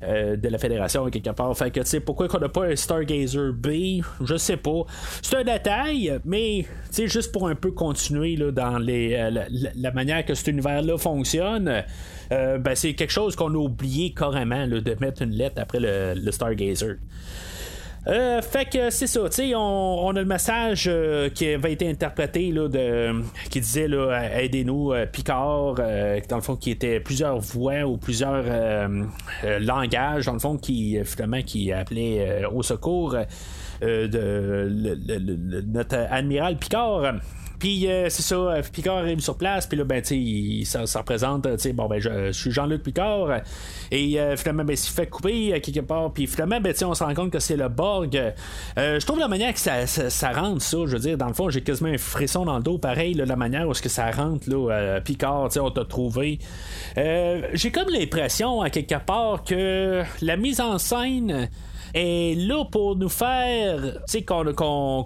Euh, de la fédération quelque part. Fait que tu sais pourquoi qu'on n'a pas un Stargazer B, je sais pas. C'est un détail, mais tu sais juste pour un peu continuer là, dans les, euh, la, manière que cet univers-là fonctionne. Euh, ben, c'est quelque chose qu'on a oublié carrément de mettre une lettre après le Stargazer. Euh, fait que c'est ça, tu sais, on, a le message euh, qui avait été interprété là, de, qui disait là, aidez-nous, euh, Picard, dans le fond, qui était plusieurs voix ou plusieurs langages, dans le fond, qui finalement qui appelait au secours de notre amiral Picard. Puis euh, c'est ça, euh, Picard arrive sur place, puis là, ben, tu ça, ça représente, tu sais, bon, ben, je, suis Jean-Luc Picard, et euh, finalement, ben, il se fait couper quelque part, puis finalement, ben, on se rend compte que c'est le Borg. je trouve la manière que ça, ça, rentre, ça, je veux dire, dans le fond, j'ai quasiment un frisson dans le dos, pareil, la manière où est-ce que ça rentre, là, Picard, tu sais, on t'a trouvé. j'ai comme l'impression, à quelque part, que la mise en scène est là pour nous faire, tu sais, qu'on,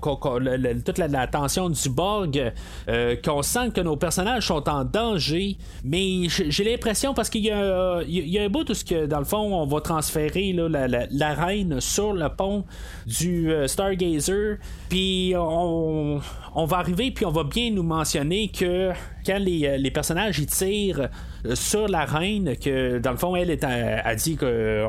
toute la, tension du Borg, euh, qu'on sent que nos personnages sont en danger, mais j'ai l'impression parce qu'il y a, il y a un bout où, que, dans le fond, on va transférer là, la, reine sur le pont du euh, Stargazer, puis on, on va arriver, puis on va bien nous mentionner que quand les, euh, personnages ils tirent euh, sur la reine, que dans le fond, elle est a dit qu'elle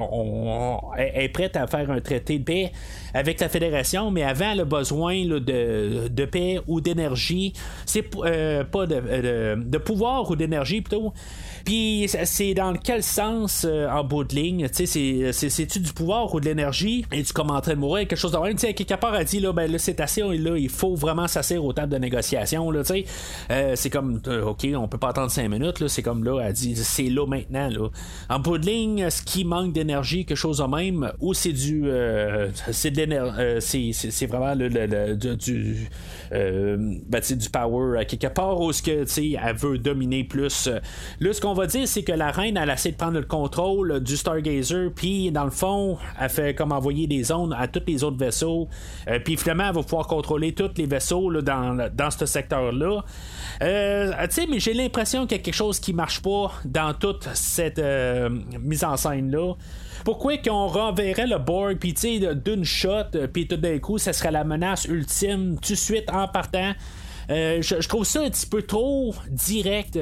est prête à faire un traité de paix avec la fédération, mais avant le besoin de, paix ou d'énergie. C'est euh, pas de, de, pouvoir ou d'énergie plutôt. Puis c'est dans quel sens en bout de ligne? C'est-tu du pouvoir ou de l'énergie? Et tu comme en train de mourir, quelque chose de même? Quelque part, a dit là, ben, là c'est assez, là, il faut vraiment s'asseoir au table de négociation. Là, c'est comme comme, ok, on peut pas attendre 5 minutes, c'est comme là, elle dit, c'est là maintenant. Là. En bout de ligne, ce qui manque d'énergie, quelque chose de même, ou c'est du. c'est de l'énergie. c'est vraiment le, du. Ben, du power à quelque part où ce que elle veut dominer plus? Là, ce qu'on va dire, c'est que la reine, elle essaie de prendre le contrôle du Stargazer, puis dans le fond, elle fait comme envoyer des ondes à tous les autres vaisseaux, euh, puis finalement, elle va pouvoir contrôler tous les vaisseaux dans, dans ce secteur-là. Euh, mais j'ai l'impression qu'il y a quelque chose qui marche pas dans toute cette euh, mise en scène-là pourquoi qu'on renverrait le Borg, puis tu sais, d'une shot, puis tout d'un coup, ça serait la menace ultime, tout de suite en partant? Euh, je, trouve ça un petit peu trop direct.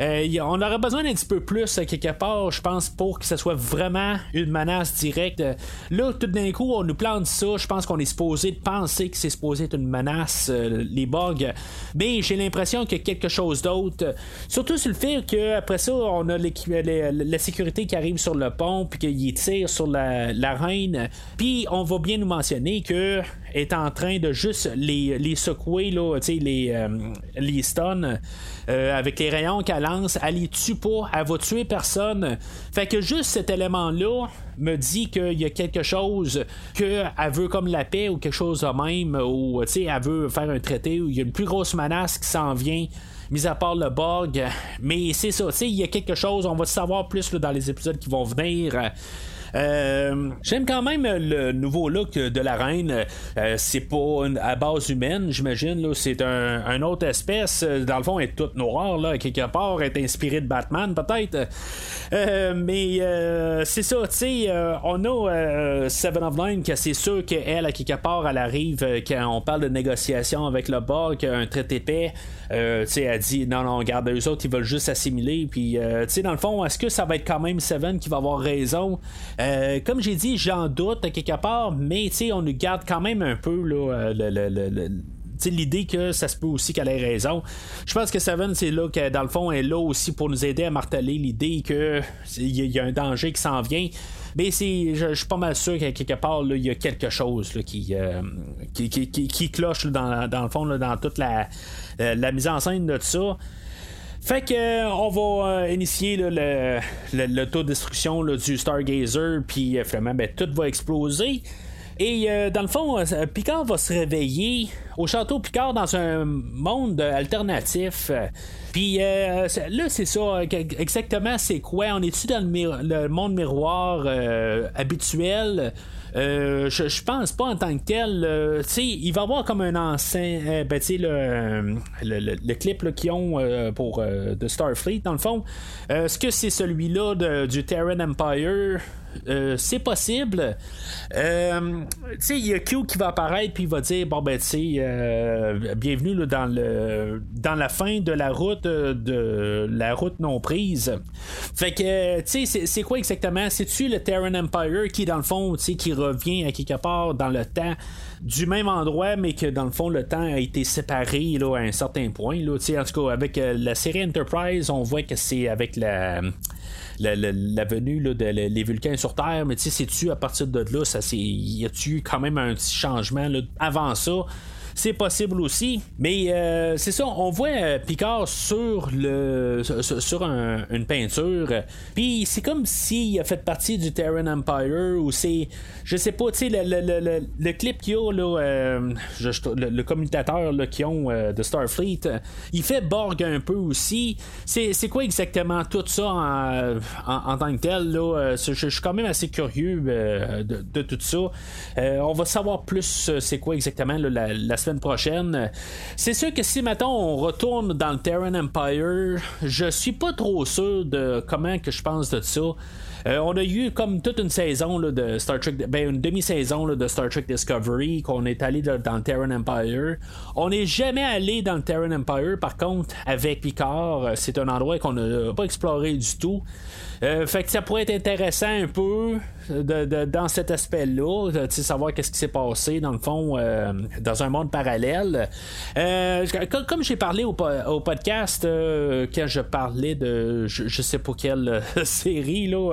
Euh, on aurait besoin d'un petit peu plus euh, quelque part, je pense, pour que ce soit vraiment une menace directe. Là, tout d'un coup, on nous plante ça. Je pense qu'on est supposé penser que c'est supposé être une menace, les bugs. Mais j'ai l'impression a quelque chose d'autre. Surtout sur le fait qu'après ça, on a la sécurité qui arrive sur le pont, puis qu'il tire sur la, la reine. Puis on va bien nous mentionner que est en train de juste les, les secouer, là, les, euh, les stuns. Euh, avec les rayons qu'elle lance, elle les tue pas, elle va tuer personne. Fait que juste cet élément-là me dit qu'il y a quelque chose qu'elle veut comme la paix ou quelque chose de même, ou elle veut faire un traité où il y a une plus grosse menace qui s'en vient mis à part le bug. Mais c'est ça, il y a quelque chose, on va savoir plus dans les épisodes qui vont venir. Euh, j'aime quand même le nouveau look de la reine. Euh, c'est pas à base humaine, j'imagine. C'est un, autre espèce. Dans le fond, elle est toute noire, là, quelque part. Elle est inspirée de Batman, peut-être. Euh, mais c'est ça, tu sais, on a Seven of Nine que c'est sûr qu'elle, à quelque part, elle arrive quand on parle de négociation avec le Borg, un traité de paix. tu elle dit non, non, regarde, eux autres, ils veulent juste assimiler. Puis, tu sais, dans le fond, est-ce que ça va être quand même Seven qui va avoir raison? Euh, comme j'ai dit, j'en doute quelque part, mais on nous garde quand même un peu euh, l'idée que ça se peut aussi qu'elle ait raison. Je pense que Seven, c'est là que dans le fond, est là aussi pour nous aider à marteler l'idée qu'il y, a un danger qui s'en vient. Mais c'est, je, suis pas mal sûr qu'à quelque part, il y a quelque chose euh, qui, cloche dans, le fond, dans toute la, la, mise en scène de ça. Fait que euh, on va euh, initier le, taux de destruction du Stargazer, puis euh, finalement ben, tout va exploser. Et dans le fond, Picard va se réveiller au château Picard dans un monde alternatif. Puis là, c'est ça, exactement, c'est quoi? On est-tu dans le, monde miroir habituel? Euh, je, pense pas en tant que tel. Euh, il va y avoir comme un ancien. Euh, ben, le, le, le, clip qu'ils ont pour de Starfleet, dans le fond. Est-ce que c'est celui-là du Terran Empire? Euh, c'est possible. Euh, il y a Q qui va apparaître puis il va dire bon ben tu sais euh, bienvenue dans le dans la fin de la route de la route non prise. Fait que tu sais c'est quoi exactement? C'est-tu le Terran Empire qui dans le fond tu sais qui revient à quelque part dans le temps? Du même endroit, mais que dans le fond, le temps a été séparé là, à un certain point. Là, en tout cas, avec la série Enterprise, on voit que c'est avec la la, venue là, de les Vulcains sur Terre, mais tu sais, c'est-tu à partir de là, ça. Y a-tu quand même un petit changement avant ça? C'est possible aussi. Mais euh, c'est ça, on voit euh, Picard sur le sur une peinture. Puis c'est comme s'il a fait partie du Terran Empire ou c'est. Je sais pas, tu sais, le, clip qu'il y a, là, euh, le, commutateur qui ont de Starfleet, il fait Borg un peu aussi. C'est quoi exactement tout ça en, tant que tel? Là? Je, suis quand même assez curieux de, tout ça. on va savoir plus c'est quoi exactement la, la semaine prochaine. C'est sûr que si maintenant on retourne dans le Terran Empire, je suis pas trop sûr de comment que je pense de ça. Euh, on a eu comme toute une saison de Star Trek, ben, une demi-saison de Star Trek Discovery qu'on est allé dans le Terran Empire. On n'est jamais allé dans le Terran Empire, par contre, avec Picard. C'est un endroit qu'on n'a pas exploré du tout. fait que ça pourrait être intéressant un peu de, dans cet aspect-là, savoir qu'est-ce qui s'est passé dans le fond dans un monde parallèle. comme, j'ai parlé au, podcast quand je parlais de je, sais pas quelle série là,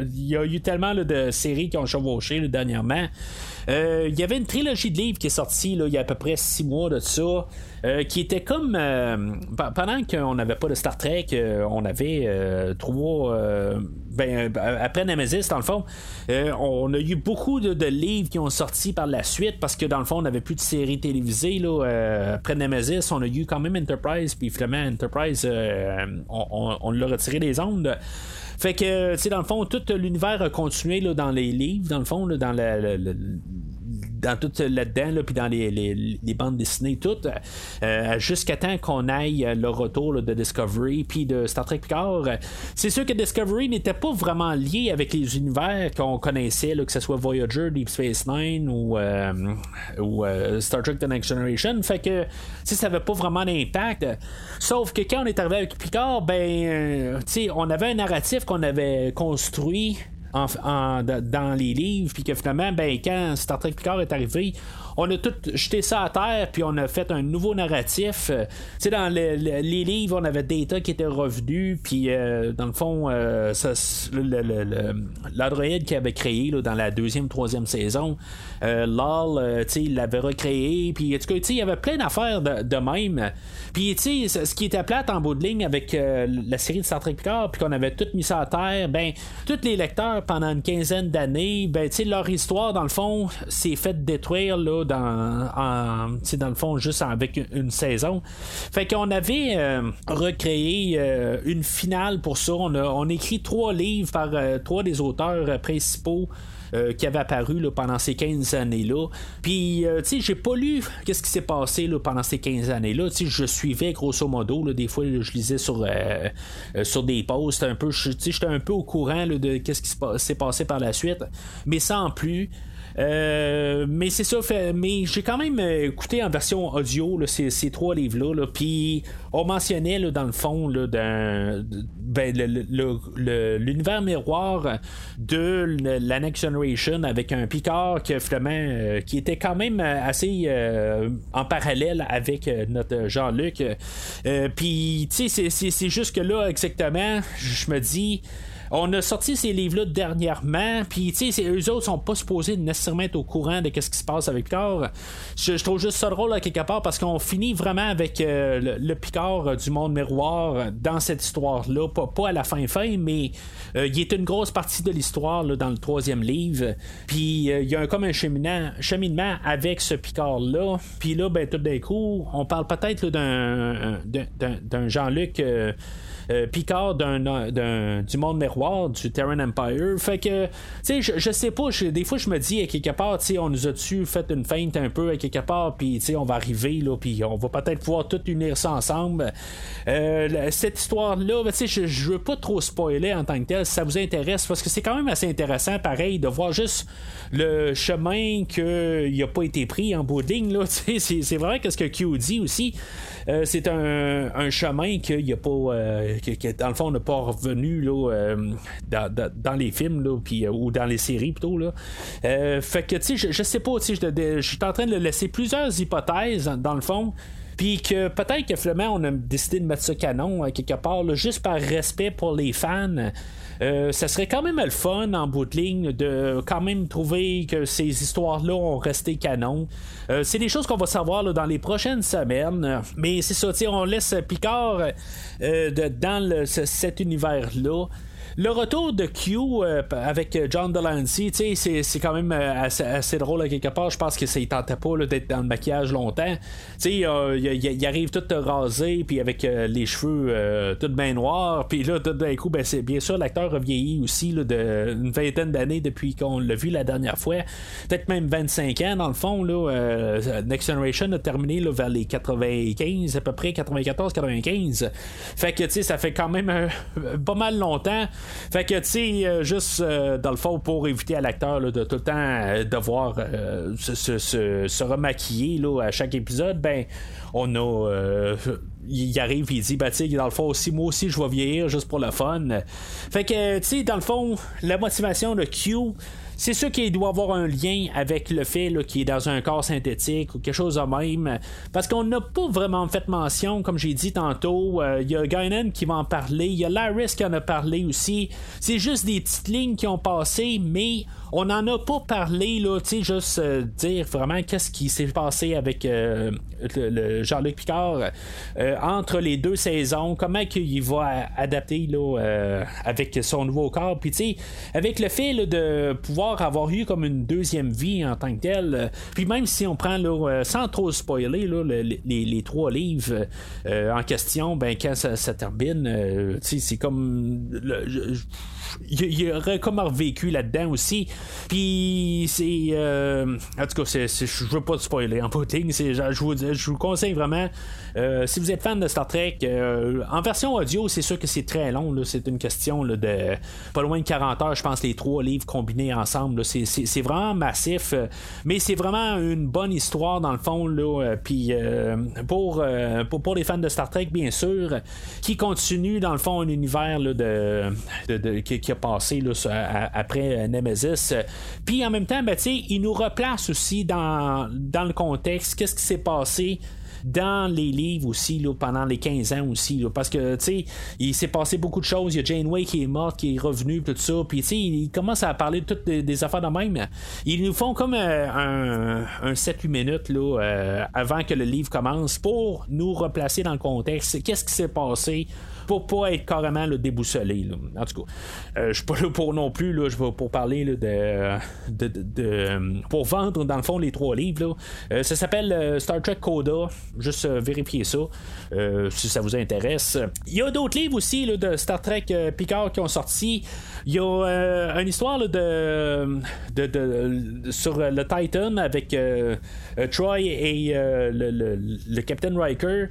il y a eu tellement de séries qui ont chevauché dernièrement. Euh, il y avait une trilogie de livres qui est sortie il y a à peu près six mois de ça. Euh, qui était comme euh, pendant qu'on n'avait pas de Star Trek, on avait trois ben, après Nemesis dans le fond, on a eu beaucoup de, livres qui ont sorti par la suite parce que dans le fond on n'avait plus de séries télévisées après Nemesis, on a eu quand même Enterprise puis finalement Enterprise on l'a retiré des ondes. Fait que, tu sais, dans le fond, tout l'univers a continué là, dans les livres, dans le fond, là, dans le, dans tout là-dedans, puis dans les, les, bandes dessinées, toutes, euh, jusqu'à temps qu'on aille le retour de Discovery, puis de Star Trek Picard. C'est sûr que Discovery n'était pas vraiment lié avec les univers qu'on connaissait, là, que ce soit Voyager, Deep Space Nine ou, euh, ou euh, Star Trek The Next Generation. Fait que ça n'avait pas vraiment d'impact. Sauf que quand on est arrivé avec Picard, ben, on avait un narratif qu'on avait construit dans les livres, puis que finalement, ben, quand Star Trek Picard est arrivé, on a tout jeté ça à terre, puis on a fait un nouveau narratif. Euh, tu sais, dans les livres, on avait Data qui était revenu, puis euh, dans le fond, euh, qu'il avait créé dans la deuxième, troisième saison, LOL, tu sais, il l'avait recréé, puis en tout cas, il y avait plein d'affaires de, même. Puis, tu sais, ce qui était plate en bout de ligne avec la série de Star Trek Picard, puis qu'on avait tout mis ça à terre, ben, tous les lecteurs pendant une quinzaine d'années, ben, leur histoire, dans le fond, s'est fait détruire, là, dans, dans le fond, juste avec une, saison. Fait qu'on avait euh, recréé euh, une finale pour ça. On a, on écrit trois livres par euh, trois des auteurs principaux. Qui avaient apparu là, pendant ces 15 années-là. Puis, tu sais, j'ai pas lu qu'est-ce qui s'est passé là, pendant ces 15 années-là. Tu sais, je suivais grosso modo, des fois, je lisais sur, sur des posts un peu, tu sais, j'étais un peu au courant de qu'est-ce qui s'est passé par la suite, mais sans plus. Euh, mais c'est ça, mais j'ai quand même euh, écouté en version audio ces, ces, trois livres-là. puis on mentionnait dans le fond ben, l'univers miroir de la Next Generation avec un Picard qui, euh, qui était quand même assez en parallèle avec notre Jean-Luc. puis tu sais, c'est juste que là, exactement, je me dis. On a sorti ces livres-là dernièrement, puis tu sais, eux autres sont pas supposés nécessairement être au courant de ce qui se passe avec Picard. Je, trouve juste ça drôle à quelque part parce qu'on finit vraiment avec euh, le, Picard du monde miroir dans cette histoire-là, pas, à la fin fin, mais euh, il est une grosse partie de l'histoire dans le troisième livre. Puis euh, il y a comme un cheminement, cheminement avec ce Picard-là. Puis là, ben tout d'un coup, on parle peut-être d'un Jean-Luc. Euh, Picard d'un, du monde miroir, du Terran Empire. Fait que, tu sais, je, je, sais pas, des fois je me dis, à quelque part, tu sais, on nous a-tu fait une feinte un peu à quelque part, puis tu sais, on va arriver, là, puis on va peut-être pouvoir tout unir ça ensemble. Euh, cette histoire-là, ben, tu sais, je, je veux pas trop spoiler en tant que tel, si ça vous intéresse, parce que c'est quand même assez intéressant, pareil, de voir juste le chemin qu'il n'a pas été pris en bout de ligne, là, c'est, c'est vrai que ce que Q dit aussi. Euh, c'est un, chemin qu'il n'y a pas. Euh, que, dans le fond, on n'a pas revenu là, euh, dans, les films là, ou dans les séries plutôt. Là. fait que, tu sais, je, je, sais pas, je, suis en train de laisser plusieurs hypothèses dans le fond. Puis que peut-être que finalement on a décidé de mettre ce canon quelque part, juste par respect pour les fans. Euh, ça serait quand même le fun en bout de ligne de quand même trouver que ces histoires-là ont resté canon. Euh, c'est des choses qu'on va savoir dans les prochaines semaines. Mais c'est ça, on laisse Picard euh, dans cet univers-là. Le retour de Q euh, avec John Delancey, c'est quand même euh, assez, drôle à quelque part. Je pense que ça, tentait pas d'être dans le maquillage longtemps. Euh, il, arrive tout rasé, puis avec les cheveux tout bien noirs. Puis là, tout d'un coup, ben, bien sûr, l'acteur a vieilli aussi là, de une vingtaine d'années depuis qu'on l'a vu la dernière fois. Peut-être même 25 ans, dans le fond. Là, Next Generation a terminé là, vers les 95, à peu près 94-95. Fait que, tu sais, ça fait quand même pas mal longtemps. Fait que, tu sais, euh, juste euh, dans le fond, pour éviter à l'acteur de tout le temps euh, devoir se, remaquiller là, à chaque épisode, ben, on a il arrive il dit bah tu dans le fond aussi moi aussi je vais vieillir juste pour le fun. Fait que tu sais dans le fond la motivation de Q c'est sûr qu'il doit avoir un lien avec le fait qu'il est dans un corps synthétique ou quelque chose de même. Parce qu'on n'a pas vraiment fait mention, comme j'ai dit tantôt. Euh, il y a Guinan qui va en parler. Il y a Laris qui en a parlé aussi. C'est juste des petites lignes qui ont passé, mais on n'en a pas parlé, là, tu sais, juste euh, dire vraiment qu'est-ce qui s'est passé avec euh, Jean-Luc Picard euh, entre les deux saisons, comment il va adapter là, avec son nouveau corps, puis tu sais, avec le fait de pouvoir avoir eu comme une deuxième vie en tant que tel, puis même si on prend, là, sans trop spoiler, là, les, trois livres en question, ben quand ça, ça termine, tu sais, c'est comme il, aurait comme revécu là-dedans aussi. Puis c'est. Euh, en tout cas, je veux pas te spoiler en pudding. Je vous, je vous conseille vraiment. Euh, si vous êtes fan de Star Trek, euh, en version audio, c'est sûr que c'est très long. C'est une question de pas loin de 40 heures, je pense, les trois livres combinés ensemble. C'est vraiment massif. mais c'est vraiment une bonne histoire dans le fond. Là, puis pour, pour, les fans de Star Trek, bien sûr, qui continue dans le fond un univers de, de, a passé après Nemesis. Puis en même temps, ben, il nous replace aussi dans, dans le contexte, qu'est-ce qui s'est passé dans les livres aussi là, pendant les 15 ans aussi parce que tu sais il s'est passé beaucoup de choses. Il y a Janeway qui est morte qui est revenue tout ça. Puis tu sais il commence à parler de toutes des, affaires de même. Ils nous font comme euh, un, un 7-8 minutes là, euh, avant que le livre commence pour nous replacer dans le contexte. Qu'est-ce qui s'est passé pour pas être carrément le déboussolé. En tout cas, euh, je suis pas là pour non plus, là, je vais pour parler de, de, pour vendre dans le fond les trois livres. Euh, ça s'appelle euh, Star Trek Coda. Juste vérifier ça si ça vous intéresse. Il y a d'autres livres aussi là, de Star Trek Picard qui ont sorti. Il y a une histoire de, de, sur le Titan avec Troy et le, le, Captain Riker.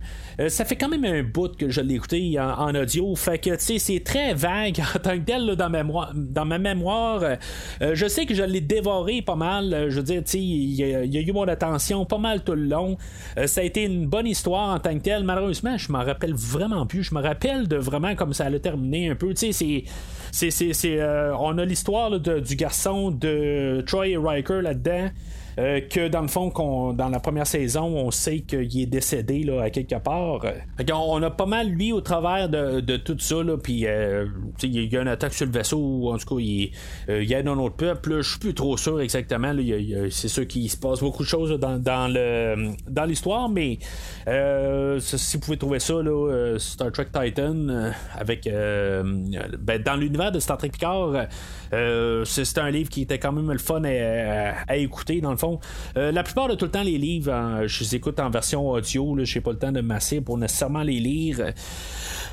ça fait quand même un bout que je l'ai écouté en audio. Fait que, tu sais, c'est très vague en tant que tel dans, ma mémoire, dans ma mémoire. Euh, je sais que je l'ai dévoré pas mal. Je veux dire, tu sais, il y, a eu mon attention pas mal tout le long. Euh, ça a été une bonne histoire en tant que tel. Malheureusement, je m'en rappelle vraiment plus. Je me rappelle de vraiment comme ça allait terminer un peu. Tu sais, c'est. c'est, euh, on a l'histoire du garçon de Troy Riker là-dedans. Euh, que dans le fond, qu'on, dans la première saison, on sait qu'il est décédé là, à quelque part. on, a pas mal lui au travers de, tout ça, là, puis euh, il y a une attaque sur le vaisseau, en tout cas, il, euh, y a un autre peuple, je suis plus trop sûr exactement, c'est sûr qu'il se passe beaucoup de choses dans, dans, dans l'histoire, mais si vous pouvez trouver ça, là, Star Trek Titan, avec ben, dans l'univers de Star Trek Picard, c'est, un livre qui était quand même le fun à écouter, dans le fond. Euh, la plupart de tout le temps, les livres, je les écoute en version audio. Je n'ai pas le temps de masser pour nécessairement les lire.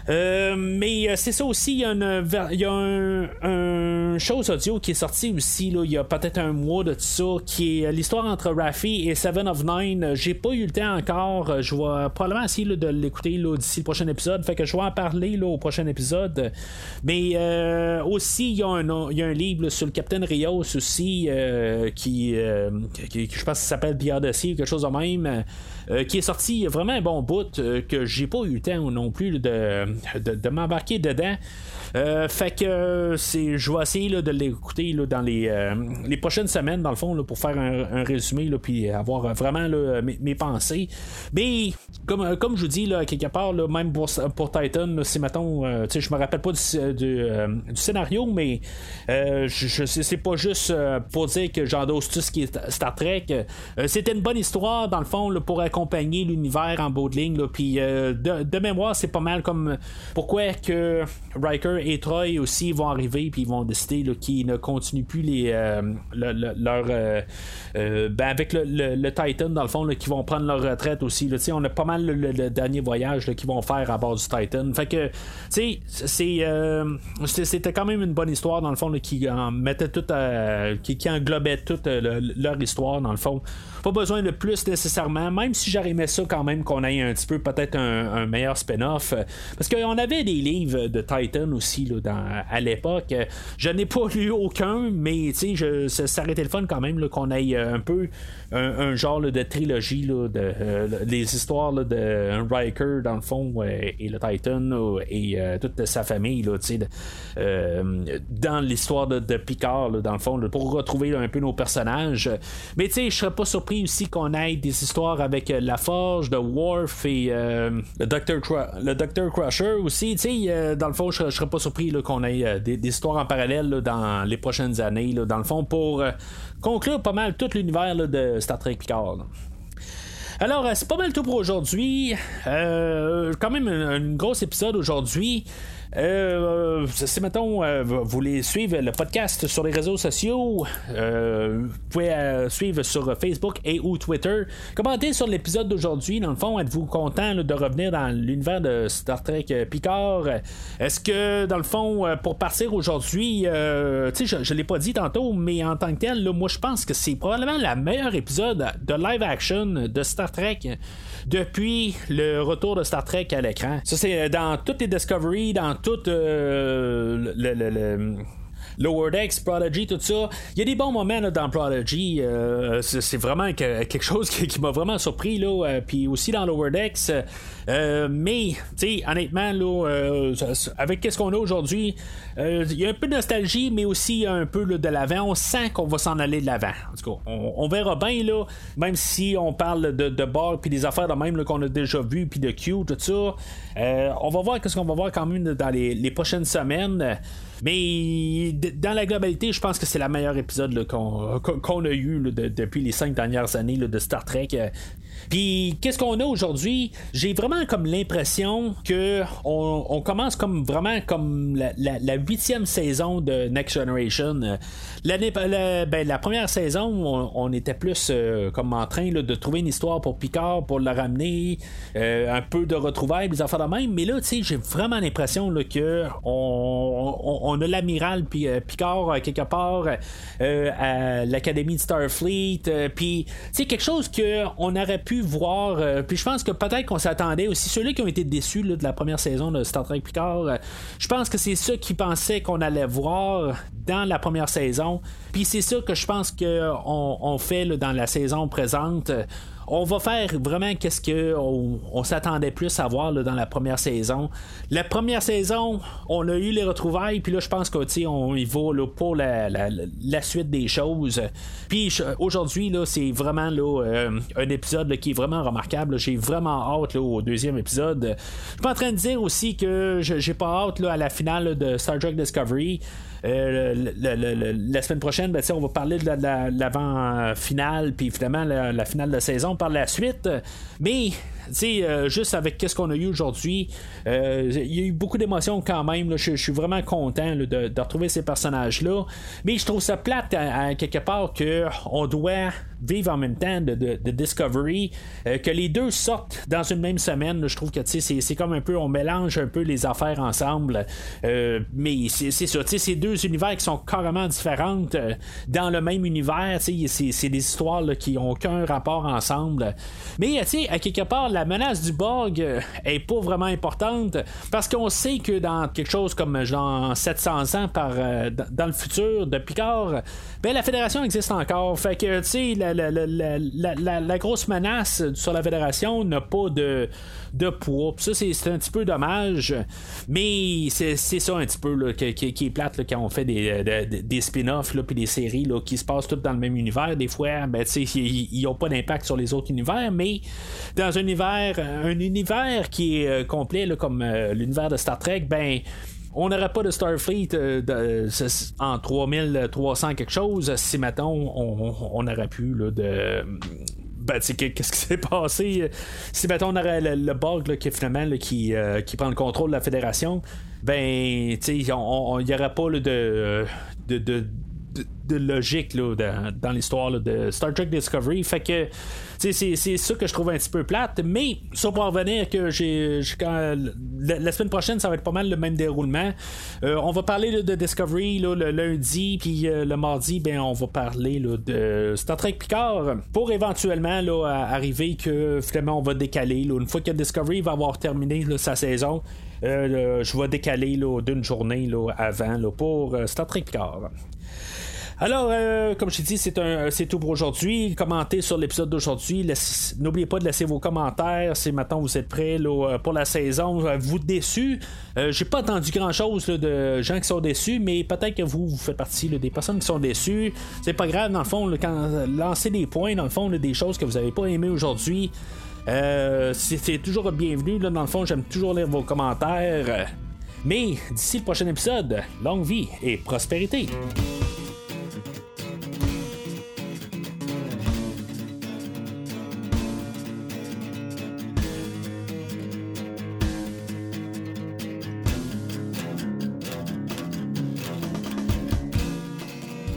Euh, mais euh, c'est ça aussi, il y a, une, un, chose audio qui est sorti aussi, il y a peut-être un mois de tout ça, qui est l'histoire entre Raffi et Seven of Nine. J'ai pas eu le temps encore, je vais probablement essayer de l'écouter d'ici le prochain épisode, fait que je vais en parler au prochain épisode. Mais aussi, il y, a un, il y a un livre sur le Captain Rios aussi, qui, je pense que ça s'appelle Pierre Dossier, quelque chose de même, euh, qui est sorti vraiment un bon bout, euh, que j'ai pas eu le temps non plus de, de m'embarquer dedans. Euh, fait que c'est, je vais essayer de l'écouter dans les, euh, les prochaines semaines, dans le fond, pour faire un, résumé, là, puis avoir vraiment mes, pensées. Mais, comme, comme je vous dis, là, quelque part, même pour, pour Titan, c'est mettons, euh, je me rappelle pas du, du, scénario, mais je, c'est pas juste pour dire que j'endosse tout ce qui est Star Trek. C'était une bonne histoire, dans le fond, pour accompagner l'univers en bout de ligne. Puis, de, de, mémoire, c'est pas mal comme pourquoi que Riker et Troy aussi vont arriver puis ils vont décider qu'ils ne continuent plus les euh, leur euh, euh, ben avec le, Titan dans le fond qui vont prendre leur retraite aussi on a pas mal le, dernier voyage qu'ils vont faire à bord du Titan fait que c'était quand même une bonne histoire dans le fond qui mettait tout qui, englobait toute leur histoire dans le fond. Pas besoin de plus nécessairement, même si j'aurais aimé ça quand même qu'on ait un petit peu peut-être un, meilleur spin-off. Parce qu'on avait des livres de Titan aussi à l'époque. Je n'ai pas lu aucun, mais je, ça, aurait été le fun quand même qu'on ait un peu un, genre de trilogie là, de euh, les histoires de Riker dans le fond et le Titan et euh, toute sa famille euh, dans l'histoire de, Picard dans le fond pour retrouver un peu nos personnages mais tu sais je serais pas surpris aussi qu'on ait des histoires avec la Forge de Worf et le Docteur le Crusher aussi tu dans le fond je serais pas surpris qu'on ait des, histoires en parallèle dans les prochaines années dans le fond pour conclure pas mal tout l'univers de Star Trek Picard. Alors, euh, c'est pas mal tout pour aujourd'hui. Euh, quand même un gros épisode aujourd'hui. Euh, si mettons euh, vous voulez suivre le podcast sur les réseaux sociaux, euh, vous pouvez suivre sur Facebook et ou Twitter. Commentez sur l'épisode d'aujourd'hui. Dans le fond, êtes-vous content de revenir dans l'univers de Star Trek Picard? Est-ce que dans le fond, pour partir aujourd'hui, tu je, je l'ai pas dit tantôt, mais en tant que tel, moi je pense que c'est probablement la meilleure épisode de live action de Star Trek depuis le retour de Star Trek à l'écran. Ça, c'est dans toutes les Discovery, dans toutes euh, le Lower Decks, Prodigy, tout ça. Il y a des bons moments dans Prodigy. Euh, c'est vraiment quelque chose qui, m'a vraiment surpris. Là, euh, puis aussi dans Lower Decks. Euh, mais, tu sais, honnêtement, là, avec qu'est-ce qu'on a aujourd'hui, il y a un peu de nostalgie, mais aussi un peu de l'avant. On sent qu'on va s'en aller de l'avant. En tout cas, on, verra bien, là, même si on parle de, de bar puis des affaires de même qu'on a déjà vu, puis de Q, tout ça. on va voir qu'est-ce qu'on va voir quand même dans les prochaines semaines. Mais dans la globalité, je pense que c'est la meilleure épisode qu'on a eu depuis les cinq dernières années de Star Trek. Puis qu'est-ce qu'on a aujourd'hui? J'ai vraiment comme l'impression que on, commence comme vraiment comme la huitième saison de Next Generation. L'année, la, ben, la première saison, on, était plus euh, comme en train de trouver une histoire pour Picard, pour le ramener, euh, un peu de retrouvailles, des affaires de même. Mais là, tu sais, j'ai vraiment l'impression que on, a l'amiral puis euh, Picard quelque part à l'académie de Starfleet. puis, c'est quelque chose que on aurait pu voir. puis je pense que peut-être qu'on s'attendait aussi. Ceux-là qui ont été déçus de la première saison de Star Trek Picard, je pense que c'est ceux qui pensaient qu'on allait voir dans la première saison. Puis c'est ça que je pense qu'on on fait dans la saison présente on va faire vraiment qu'est-ce que on, s'attendait plus à voir dans la première saison. La première saison, on a eu les retrouvailles, puis là, je pense qu'on y va pour la, suite des choses. Puis aujourd'hui, c'est vraiment euh, un épisode qui est vraiment remarquable. J'ai vraiment hâte au deuxième épisode. Je suis en train de dire aussi que j'ai pas hâte à la finale de Star Trek Discovery. Euh, la semaine prochaine, ben, on va parler de l'avant-finale, puis finalement la, finale de saison par la suite. Mais euh, juste avec ce qu'on a eu aujourd'hui, euh, il y a eu beaucoup d'émotions quand même. Je, suis vraiment content de, retrouver ces personnages-là. Mais je trouve ça plate quelque part qu'on doit vivre en même temps de, Discovery, euh, que les deux sortent dans une même semaine. je trouve que c'est comme un peu, on mélange un peu les affaires ensemble. mais c'est ça, c'est deux univers qui sont carrément différents dans le même univers. C'est des histoires qui n'ont aucun rapport ensemble. Mais à quelque part, la menace du euh, est pas vraiment importante parce qu'on sait que dans quelque chose comme genre 700 ans par, euh, dans le futur de Picard, ben, la fédération existe encore. Fait que, tu sais, la, la, grosse menace sur la fédération n'a pas de, de poids. ça, c'est un petit peu dommage. Mais c'est ça un petit peu qui, est plate quand on fait des, des spin-offs puis des séries qui se passent toutes dans le même univers. Des fois, ben, ils n'ont pas d'impact sur les autres univers, mais dans un univers, un univers qui est euh, complet comme euh, l'univers de Star Trek, ben on n'aurait pas de Starfleet euh, en 3300 quelque chose si mettons on, aurait pu là, de ben, qu'est-ce qui s'est passé? Si mettons on aurait le, le qui finalement qui, qui prend le contrôle de la fédération ben il n'y aurait pas de, de, de, logique là, dans, l'histoire de Star Trek Discovery. Fait que c'est, ça que je trouve un petit peu plate. Mais ça pour revenir que j'ai, la, semaine prochaine, ça va être pas mal le même déroulement. Euh, on va parler de Discovery le lundi, puis euh, le mardi, ben on va parler de Star Trek Picard pour éventuellement là, arriver que finalement on va décaler. une fois que Discovery va avoir terminé sa saison, euh, je vais décaler d'une journée avant pour Star Trek Picard. Alors, euh, comme je t'ai dit, c'est, un, c'est tout pour aujourd'hui. Commentez sur l'épisode d'aujourd'hui. N'oubliez pas de laisser vos commentaires si maintenant vous êtes prêts euh, pour la saison. Euh, vous déçu. j'ai pas entendu grand chose de gens qui sont déçus, mais peut-être que vous, vous faites partie des personnes qui sont déçues. C'est pas grave, dans le fond, quand lancer des points, dans le fond, des choses que vous n'avez pas aimées aujourd'hui. c'est, toujours bienvenu. dans le fond, j'aime toujours lire vos commentaires. Mais d'ici le prochain épisode, longue vie et prospérité.